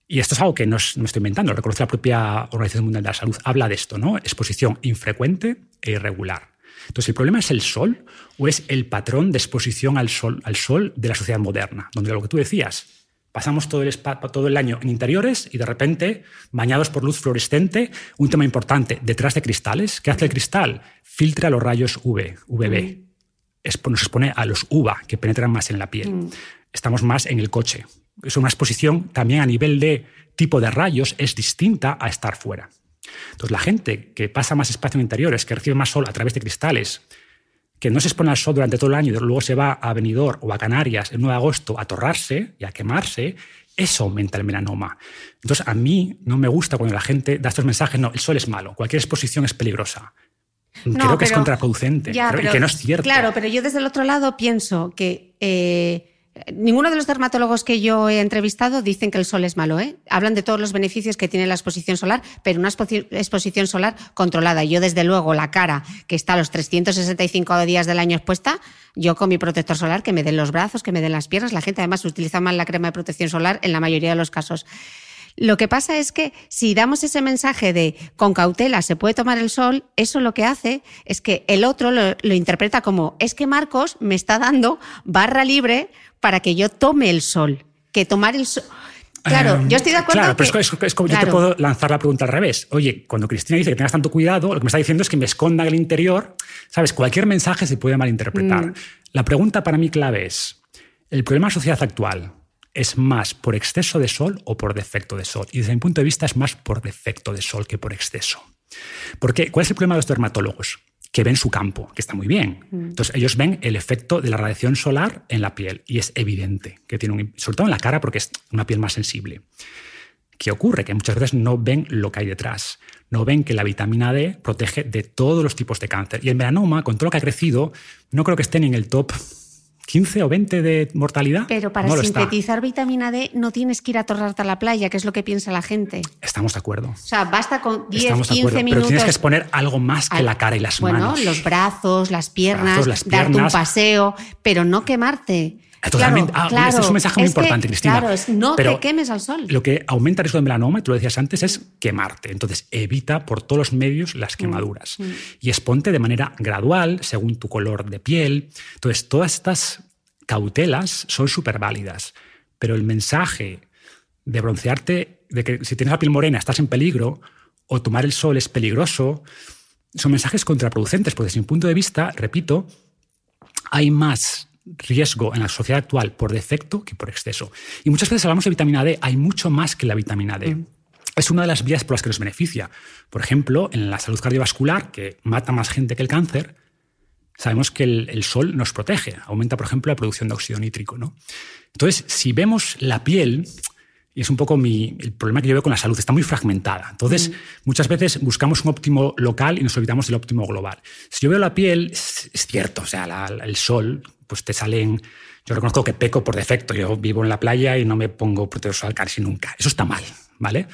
Y esto es algo que no, estoy inventando, lo reconoce la propia Organización Mundial de la Salud. Habla de esto, ¿no? Exposición infrecuente e irregular. Entonces, ¿el problema es el sol o es el patrón de exposición al sol, al sol de la sociedad moderna? Donde lo que tú decías, pasamos todo el, todo el año en interiores y de repente, bañados por luz fluorescente, un tema importante, detrás de cristales. ¿Qué hace el cristal? Filtra los rayos UV, UVB nos expone a los UVA, que penetran más en la piel. Mm. Estamos más en el coche. Es una exposición también a nivel de tipo de rayos es distinta a estar fuera. Entonces, la gente que pasa más espacio en interiores, que recibe más sol a través de cristales, que no se expone al sol durante todo el año y luego se va a Benidorm o a Canarias el 9 de agosto a torrarse y a quemarse, eso aumenta el melanoma. Entonces, a mí no me gusta cuando la gente da estos mensajes, no, el sol es malo, cualquier exposición es peligrosa. Creo que es contraproducente, que no es cierto. Claro, pero yo desde el otro lado pienso que eh, Ninguno de los dermatólogos que yo he entrevistado dicen que el sol es malo, ¿eh? Hablan de todos los beneficios que tiene la exposición solar, pero una exposición solar controlada. Yo, desde luego, la cara que está a los 365 días del año expuesta, yo con mi protector solar, que me den los brazos, que me den las piernas. La gente además utiliza mal la crema de protección solar en la mayoría de los casos. Lo que pasa es que si damos ese mensaje de con cautela se puede tomar el sol, eso lo que hace es que el otro lo, interpreta como es que Marcos me está dando barra libre para que yo tome el sol. Que tomar el sol. Claro, em, yo estoy de acuerdo. Claro, pero es, como yo te puedo lanzar la pregunta al revés. Oye, cuando Cristina dice que tengas tanto cuidado, lo que me está diciendo es que me esconda el interior. Sabes, cualquier mensaje se puede malinterpretar. Mm. La pregunta para mí clave es: ¿el problema de la sociedad actual es más por exceso de sol o por defecto de sol? Y desde mi punto de vista es más por defecto de sol que por exceso. Porque, ¿cuál es el problema de los dermatólogos? que ven su campo, que está muy bien. Mm. Entonces, ellos ven el efecto de la radiación solar en la piel y es evidente que tiene un, sobre todo en la cara porque es una piel más sensible. ¿Qué ocurre? Que muchas veces no ven lo que hay detrás. No ven que la vitamina D protege de todos los tipos de cáncer. Y el melanoma, con todo lo que ha crecido, no creo que estén en el top 15 o 20 de mortalidad. Pero para sintetizar vitamina D no tienes que ir a torrarte a la playa, que es lo que piensa la gente. Estamos de acuerdo. O sea, basta con 10, 15 minutos. Pero tienes que exponer algo más que la cara y las manos. Bueno, los brazos, las piernas, darte un paseo, pero no quemarte. Totalmente. Claro, ah, es un mensaje muy importante, Cristina. Claro, es no te quemes al sol. Lo que aumenta el riesgo de melanoma, y tú lo decías antes, es quemarte. Entonces, evita por todos los medios las mm, quemaduras. Mm. Y exponte de manera gradual, según tu color de piel. Entonces, todas estas cautelas son súper válidas, pero el mensaje de broncearte, de que si tienes la piel morena estás en peligro, o tomar el sol es peligroso, son mensajes contraproducentes, porque desde mi punto de vista, repito, hay más riesgo en la sociedad actual por defecto que por exceso. Y muchas veces hablamos de vitamina D, hay mucho más que la vitamina D. Mm. Es una de las vías por las que nos beneficia. Por ejemplo, en la salud cardiovascular, que mata más gente que el cáncer, sabemos que el, sol nos protege, aumenta, por ejemplo, la producción de óxido nítrico. ¿no? Entonces, si vemos la piel, y es un poco mi, el problema que yo veo con la salud, está muy fragmentada. Entonces, mm. muchas veces buscamos un óptimo local y nos olvidamos del óptimo global. Si yo veo la piel, es, cierto, o sea, el sol, pues te salen... Yo reconozco que peco por defecto. Yo vivo en la playa y no me pongo protector solar casi nunca. Eso está mal, ¿vale?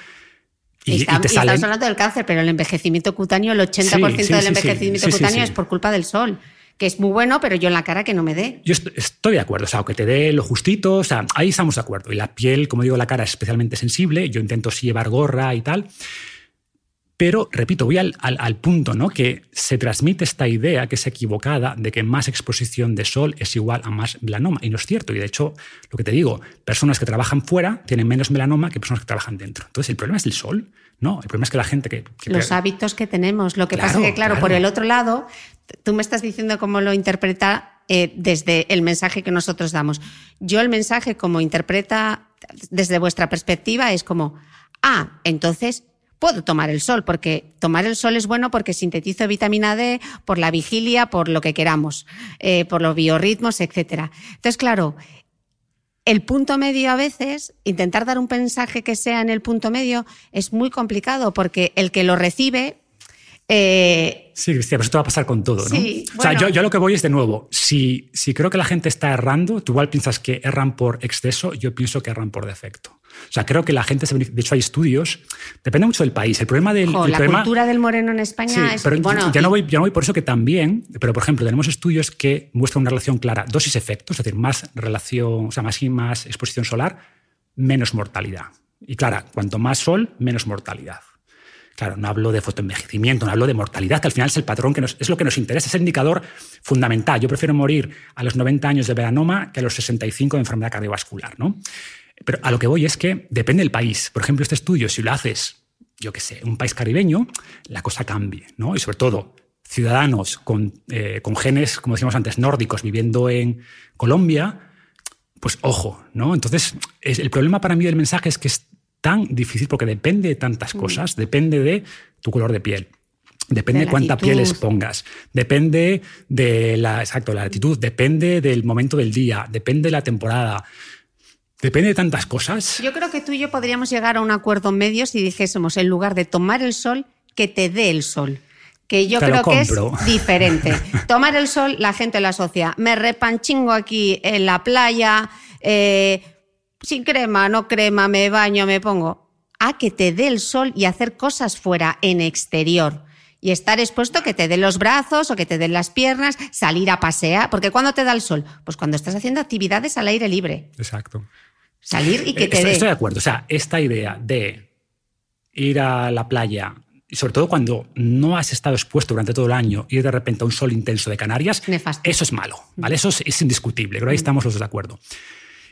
Y, te Estamos hablando del cáncer, pero el envejecimiento cutáneo, el 80% del envejecimiento cutáneo es por culpa del sol que es muy bueno, pero yo en la cara que no me dé. Yo estoy de acuerdo, o sea, que te dé lo justito, o sea, ahí estamos de acuerdo. Y la piel, como digo, la cara es especialmente sensible, yo intento sí llevar gorra y tal. Pero, repito, voy al, punto, ¿no? Que se transmite esta idea que es equivocada de que más exposición de sol es igual a más melanoma. Y no es cierto. Y de hecho, lo que te digo, personas que trabajan fuera tienen menos melanoma que personas que trabajan dentro. Entonces, el problema es el sol, ¿no? El problema es que la gente que. Los hábitos que tenemos. Lo que pasa es que, claro, por el otro lado, tú me estás diciendo cómo lo interpreta eh, desde el mensaje que nosotros damos. Yo el mensaje como interpreta desde vuestra perspectiva es como, ah, entonces puedo tomar el sol, porque tomar el sol es bueno porque sintetizo vitamina D, por la vigilia, por lo que queramos, eh, por los biorritmos, etc. Entonces, claro, el punto medio a veces, intentar dar un mensaje que sea en el punto medio es muy complicado porque el que lo recibe eh, sí, Cristina, pero esto va a pasar con todo, ¿no? O sea, yo, yo, lo que voy es de nuevo, si, si creo que la gente está errando, tú igual piensas que erran por exceso, yo pienso que erran por defecto. O sea, creo que la gente se De hecho, hay estudios, depende mucho del país. El problema del. la cultura del moreno en España es. Pero bueno, ya, no voy, ya no voy por eso que también, pero por ejemplo, tenemos estudios que muestran una relación clara, dosis-efectos, es decir, más relación, o sea, más y más exposición solar, menos mortalidad. Y claro, cuanto más sol, menos mortalidad. Claro, no hablo de fotoenvejecimiento, no hablo de mortalidad, que al final es el patrón que nos, es lo que nos interesa, es el indicador fundamental. Yo prefiero morir a los 90 años de veranoma que a los 65 de enfermedad cardiovascular. ¿no? Pero a lo que voy es que depende del país. Por ejemplo, este estudio, si lo haces, yo qué sé, un país caribeño, la cosa cambie. ¿no? Y sobre todo, ciudadanos con, eh, con genes, como decíamos antes, nórdicos viviendo en Colombia, pues ojo, ¿no? Entonces, el problema para mí del mensaje es que es tan difícil porque depende de tantas mm. cosas, depende de tu color de piel. Depende de, cuánta piel pongas, depende de la, exacto, la latitud, depende del momento del día, depende de la temporada, depende de tantas cosas. Yo creo que tú y yo podríamos llegar a un acuerdo medio si dijésemos, en lugar de tomar el sol, que te dé el sol que yo creo que es *laughs* diferente. Tomar el sol, la gente lo asocia. Me repanchingo aquí en la playa, eh, sin crema, no crema, me baño, me pongo, a que te dé el sol y hacer cosas fuera, en exterior. Y estar expuesto que te dé los brazos o que te den las piernas, salir a pasear. Porque ¿cuándo te da el sol? Pues cuando estás haciendo actividades al aire libre. Exacto. Salir y que Eh, te estoy, dé. estoy de acuerdo. O sea, esta idea de ir a la playa, y sobre todo cuando no has estado expuesto durante todo el año, ir de repente a un sol intenso de Canarias, Nefasto. eso es malo, ¿vale? Eso es, es indiscutible, creo que ahí estamos los dos de acuerdo.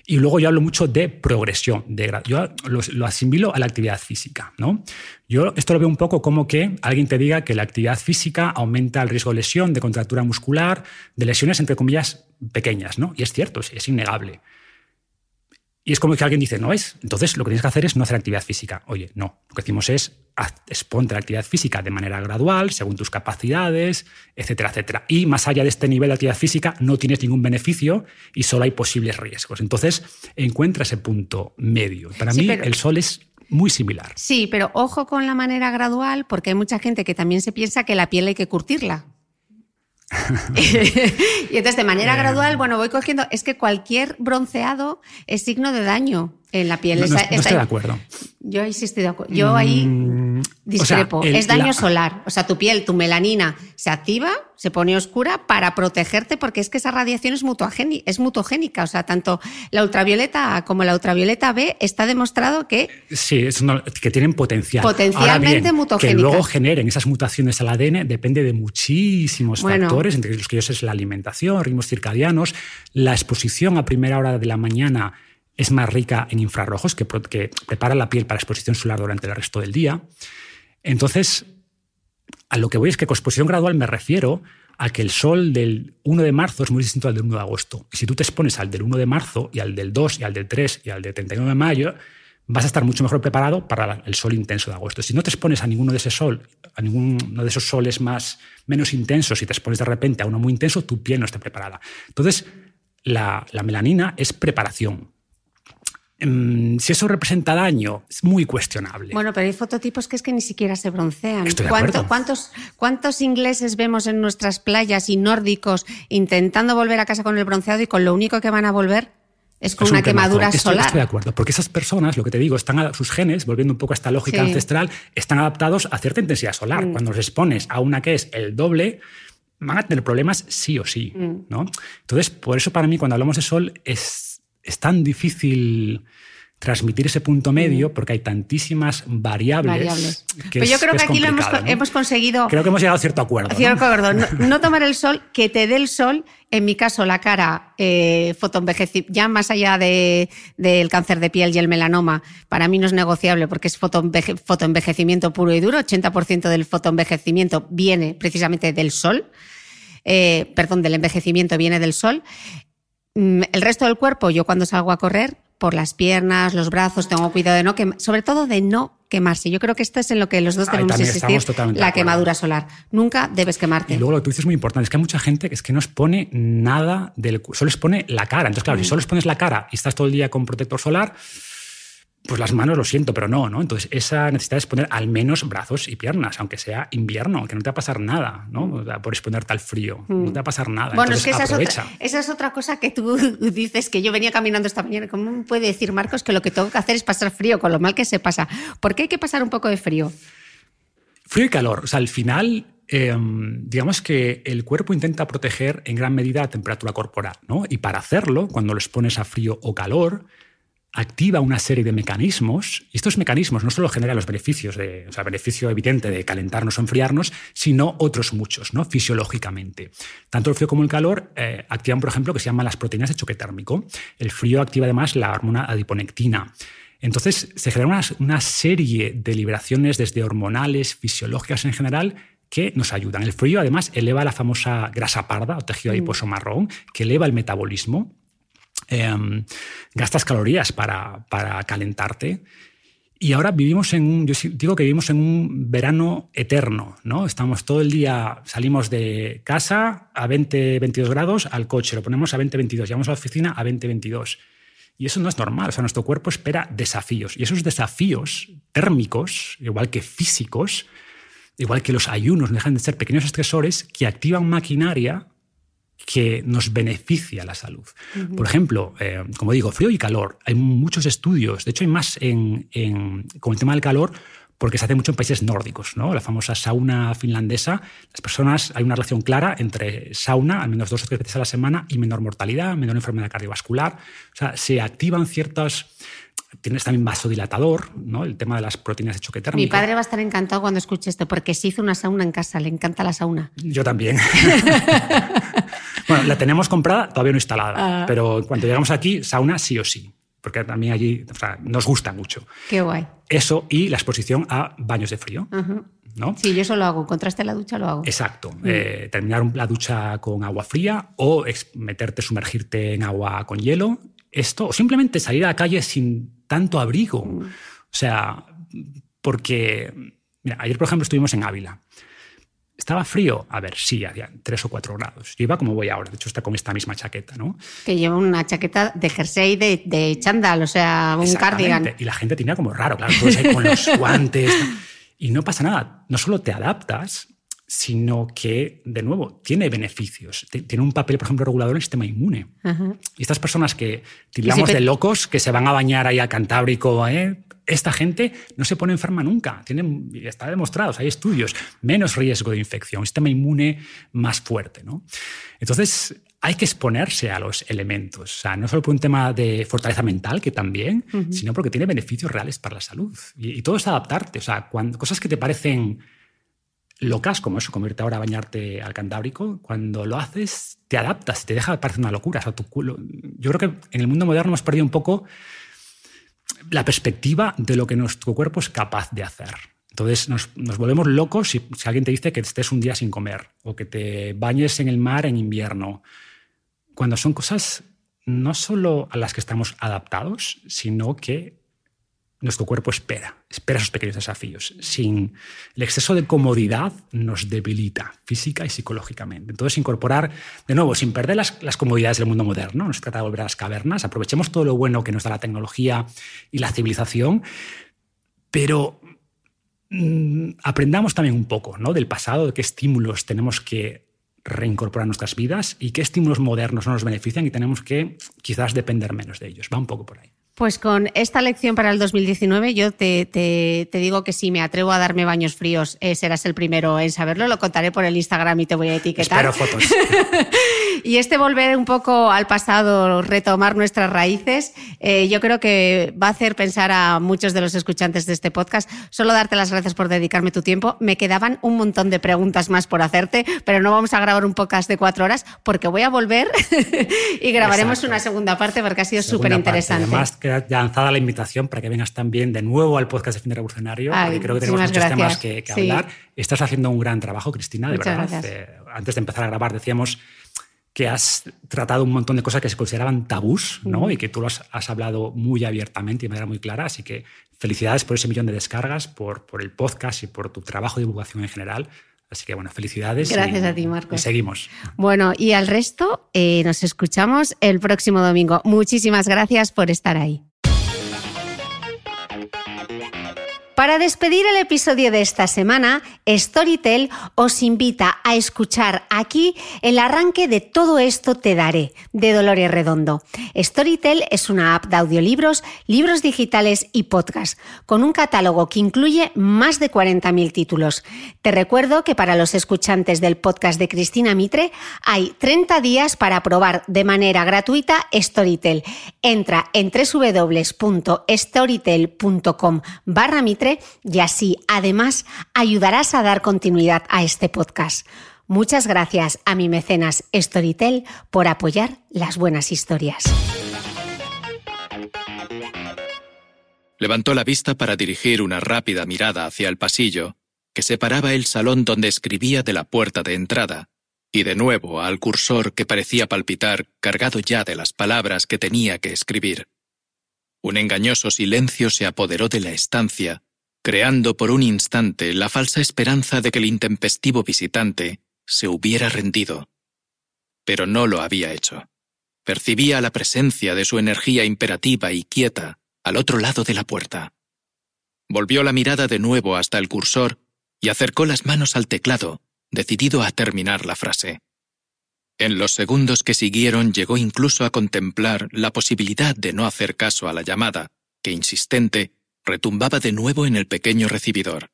Y luego yo hablo mucho de progresión, de, yo lo, lo asimilo a la actividad física, ¿no? Yo esto lo veo un poco como que alguien te diga que la actividad física aumenta el riesgo de lesión, de contractura muscular, de lesiones entre comillas pequeñas, ¿no? Y es cierto, es innegable. Y es como que alguien dice, no es. Entonces lo que tienes que hacer es no hacer actividad física. Oye, no. Lo que decimos es haz- exponte a la actividad física de manera gradual, según tus capacidades, etcétera, etcétera. Y más allá de este nivel de actividad física, no tienes ningún beneficio y solo hay posibles riesgos. Entonces encuentra ese punto medio. Para Sí, mí pero- el sol es muy similar. Sí, pero ojo con la manera gradual, porque hay mucha gente que también se piensa que la piel hay que curtirla. *laughs* y entonces, de manera gradual, bueno, voy cogiendo. Es que cualquier bronceado es signo de daño en la piel. No, no- Esa- no esa- estoy de acuerdo. Yo ahí sí estoy de acuerdo. Yo ahí Mm, discrepo. o sea, el- es daño la- solar. O sea, tu piel, tu melanina se activa, se pone oscura para protegerte, porque es que esa radiación es, es mutogénica. O sea, tanto la ultravioleta A como la ultravioleta B está demostrado que Sí, es una- que tienen potencial. Potencialmente bien, Que luego generen esas mutaciones al ADN depende de muchísimos Bueno. factores, entre los que ellos es la alimentación, ritmos circadianos, la exposición a primera hora de la mañana es más rica en infrarrojos que, prepara la piel para exposición solar durante el resto del día. Entonces, a lo que voy es que con exposición gradual me refiero a que el sol del 1 de marzo es muy distinto al del 1 de agosto. Y si tú te expones al del 1 de marzo y al del 2 y al del 3 y al del 31 de mayo, vas a estar mucho mejor preparado para el sol intenso de agosto. Si no te expones a ninguno de ese sol, a ninguno de esos soles más menos intensos y te expones de repente a uno muy intenso, tu piel no está preparada. Entonces, la melanina es preparación. Mm, Si eso representa daño, es muy cuestionable. Bueno, pero hay fototipos que es que ni siquiera se broncean. Estoy de ¿Cuánto-. ¿Cuántos, ¿Cuántos ingleses vemos en nuestras playas y nórdicos intentando volver a casa con el bronceado y con lo único que van a volver es con Es una un quemadura Estoy- solar? Estoy de acuerdo, porque esas personas, lo que te digo, están a, sus genes, volviendo un poco a esta lógica Sí. ancestral, están adaptados a cierta intensidad solar. Mm. Cuando los expones a una que es el doble, van a tener problemas sí o sí. Mm. ¿no? Entonces, por eso para mí, cuando hablamos de sol, es, es tan difícil transmitir ese punto medio porque hay tantísimas variables. Variables. que Pues yo es- creo que aquí lo hemos, ¿no? conseguido. Creo que hemos llegado a cierto acuerdo. ¿no? Cierto acuerdo. No, *laughs* no tomar el sol, que te dé el sol, en mi caso la cara, eh, fotoenvejeci- ya más allá de- del cáncer de piel y el melanoma, para mí no es negociable porque es fotoenveje- fotoenvejecimiento puro y duro, 80% del fotoenvejecimiento viene precisamente del sol, eh, perdón, del envejecimiento viene del sol. Mm, El resto del cuerpo, yo cuando salgo a correr, por las piernas, los brazos, tengo cuidado de no quemar, sobre todo de no quemarse. Yo creo que esto es en lo que los dos debemos también insistir, la quemadura solar. Nunca debes quemarte. Y luego lo que tú dices es muy importante, es que hay mucha gente que es que no expone nada del solo expone la cara. Entonces, Mm. claro, si solo expones la cara y estás todo el día con protector solar, pues las manos lo siento, pero no, ¿no? Entonces, esa necesidad es poner al menos brazos y piernas, aunque sea invierno, que no te va a pasar nada, ¿no? Sea, por exponerte al frío, no te va a pasar nada. Mm. Bueno, es que esa es, otra, esa es otra cosa que tú *laughs* dices que yo venía caminando esta mañana. ¿Cómo puede decir Marcos que lo que tengo que hacer es pasar frío, con lo mal que se pasa? ¿Por qué hay que pasar un poco de frío? Frío y calor. O sea, al final, eh, digamos que el cuerpo intenta proteger en gran medida la temperatura corporal, ¿no? Y para hacerlo, cuando lo expones a frío o calor, activa una serie de mecanismos, y estos mecanismos no solo generan los beneficios, de, o sea, beneficio evidente de calentarnos o enfriarnos, sino otros muchos, ¿no? fisiológicamente. Tanto el frío como el calor eh, activan, por ejemplo, lo que se llaman las proteínas de choque térmico. El frío activa además la hormona adiponectina. Entonces se genera una, una serie de liberaciones desde hormonales, fisiológicas en general, que nos ayudan. El frío además eleva la famosa grasa parda o tejido adiposo marrón, que eleva el metabolismo eh, gastas calorías para, para, calentarte. Y ahora vivimos en un, digo que vivimos en un verano eterno, ¿no? Estamos todo el día, salimos de casa a 20, 22 grados al coche, lo ponemos a 20, 22, llegamos a la oficina a 20, 22. Y eso no es normal, o sea, nuestro cuerpo espera desafíos. Y esos desafíos térmicos, igual que físicos, igual que los ayunos, no dejan de ser pequeños estresores que activan maquinaria que nos beneficia la salud. Por ejemplo, eh, como digo, frío y calor. Hay muchos estudios, de hecho hay más en, con el tema del calor porque se hace mucho en países nórdicos, ¿no? La famosa sauna finlandesa. Las personas, hay una relación clara entre sauna, al menos dos o tres veces a la semana, y menor mortalidad, menor enfermedad cardiovascular. O sea, se activan ciertas Tienes también vasodilatador, ¿no? El tema de las proteínas de choque térmico. Mi padre va a estar encantado cuando escuche esto, porque se hizo una sauna en casa, le encanta la sauna. Yo también. *laughs* la tenemos comprada, todavía no instalada, ah. pero cuando llegamos aquí, sauna sí o sí porque también allí nos gusta mucho. Qué guay. Eso y la exposición a baños de frío. ¿no? Sí, yo eso lo hago. Contraste la ducha lo hago. Exacto. Mm. Eh, terminar la ducha con agua fría o meterte, sumergirte en agua con hielo. Esto, o simplemente salir a la calle sin tanto abrigo. Mm. O sea, porque mira, ayer, por ejemplo, estuvimos en Ávila. ¿Estaba frío? A ver, sí, había tres o cuatro grados. Yo iba como voy ahora, de hecho está con esta misma chaqueta, ¿no? Que lleva una chaqueta de jersey de, de chándal, o sea, un cardigan. Y la gente tenía como raro, claro, todos ahí con los *laughs* guantes. Y no pasa nada, no solo te adaptas, sino que, de nuevo, tiene beneficios. Tiene un papel, por ejemplo, regulador en el sistema inmune. Y estas personas que tiramos de locos, que se van a bañar ahí al Cantábrico, ¿eh? esta gente no se pone enferma nunca. Tienen, está demostrado, hay estudios, menos riesgo de infección, un sistema inmune más fuerte. ¿no? Entonces, hay que exponerse a los elementos, o sea, no solo por un tema de fortaleza mental, que también, sino porque tiene beneficios reales para la salud. Y, todo es adaptarte, o sea, cuando, cosas que te parecen locas, como eso, convierte ahora a bañarte al Cantábrico, cuando lo haces, te adaptas, te deja de parecer una locura. O. Yo creo que en el mundo moderno hemos perdido un poco la perspectiva de lo que nuestro cuerpo es capaz de hacer. Entonces nos, volvemos locos si, si, alguien te dice que estés un día sin comer o que te bañes en el mar en invierno, cuando son cosas no solo a las que estamos adaptados, sino que nuestro cuerpo espera, espera esos pequeños desafíos. Sin el exceso de comodidad nos debilita física y psicológicamente. Entonces, incorporar, de nuevo, sin perder las, comodidades del mundo moderno, no se trata de volver a las cavernas, aprovechemos todo lo bueno que nos da la tecnología y la civilización, pero mm, aprendamos también un poco ¿no? del pasado, de qué estímulos tenemos que reincorporar nuestras vidas y qué estímulos modernos no nos benefician y tenemos que quizás depender menos de ellos. Va un poco por ahí. Pues con esta lección para el 2019 yo te, te, digo que si me atrevo a darme baños fríos eh, serás el primero en saberlo. Lo contaré por el Instagram y te voy a etiquetar. Espero fotos. *laughs* y este volver un poco al pasado, retomar nuestras raíces, eh, yo creo que va a hacer pensar a muchos de los escuchantes de este podcast. Solo darte las gracias por dedicarme tu tiempo. Me quedaban un montón de preguntas más por hacerte, pero no vamos a grabar un podcast de cuatro horas porque voy a volver *laughs* y grabaremos una segunda parte porque ha sido súper interesante queda lanzada la invitación para que vengas también de nuevo al podcast de Fin de Revolucionario, porque creo que tenemos muchos temas que, hablar. Estás haciendo un gran trabajo, Cristina, de verdad. Eh, antes de empezar a grabar decíamos que has tratado un montón de cosas que se consideraban tabús, ¿no? Y que tú lo has, hablado muy abiertamente y de manera muy clara. Así que felicidades por ese millón de descargas, por, por el podcast y por tu trabajo de divulgación en general. Así que bueno, felicidades. Gracias a ti, Marcos. Y seguimos. Bueno, y al resto eh, nos escuchamos el próximo domingo. Muchísimas gracias por estar ahí. Para despedir el episodio de esta semana, Storytel os invita a escuchar aquí el arranque de Todo esto te daré, de Dolores Redondo. Storytel es una app de audiolibros, libros digitales y podcast, con un catálogo que incluye más de 40.000 títulos. Te recuerdo que para los escuchantes del podcast de Cristina Mitre hay 30 días para probar de manera gratuita Storytel. Entra en www.storytel.com barra Mitre y así además ayudarás a dar continuidad a este podcast. Muchas gracias a mi mecenas Storytel por apoyar las buenas historias. Levantó la vista para dirigir una rápida mirada hacia el pasillo que separaba el salón donde escribía de la puerta de entrada, y de nuevo al cursor que parecía palpitar cargado ya de las palabras que tenía que escribir. Un engañoso silencio se apoderó de la estancia creando por un instante la falsa esperanza de que el intempestivo visitante se hubiera rendido. Pero no lo había hecho. Percibía la presencia de su energía imperativa y quieta al otro lado de la puerta. Volvió la mirada de nuevo hasta el cursor y acercó las manos al teclado, decidido a terminar la frase. En los segundos que siguieron llegó incluso a contemplar la posibilidad de no hacer caso a la llamada, que insistente retumbaba de nuevo en el pequeño recibidor.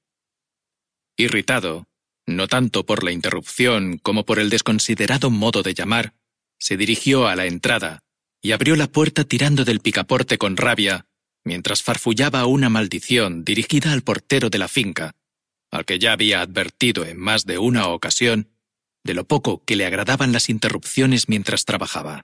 Irritado, no tanto por la interrupción como por el desconsiderado modo de llamar, se dirigió a la entrada y abrió la puerta tirando del picaporte con rabia, mientras farfullaba una maldición dirigida al portero de la finca, al que ya había advertido en más de una ocasión de lo poco que le agradaban las interrupciones mientras trabajaba.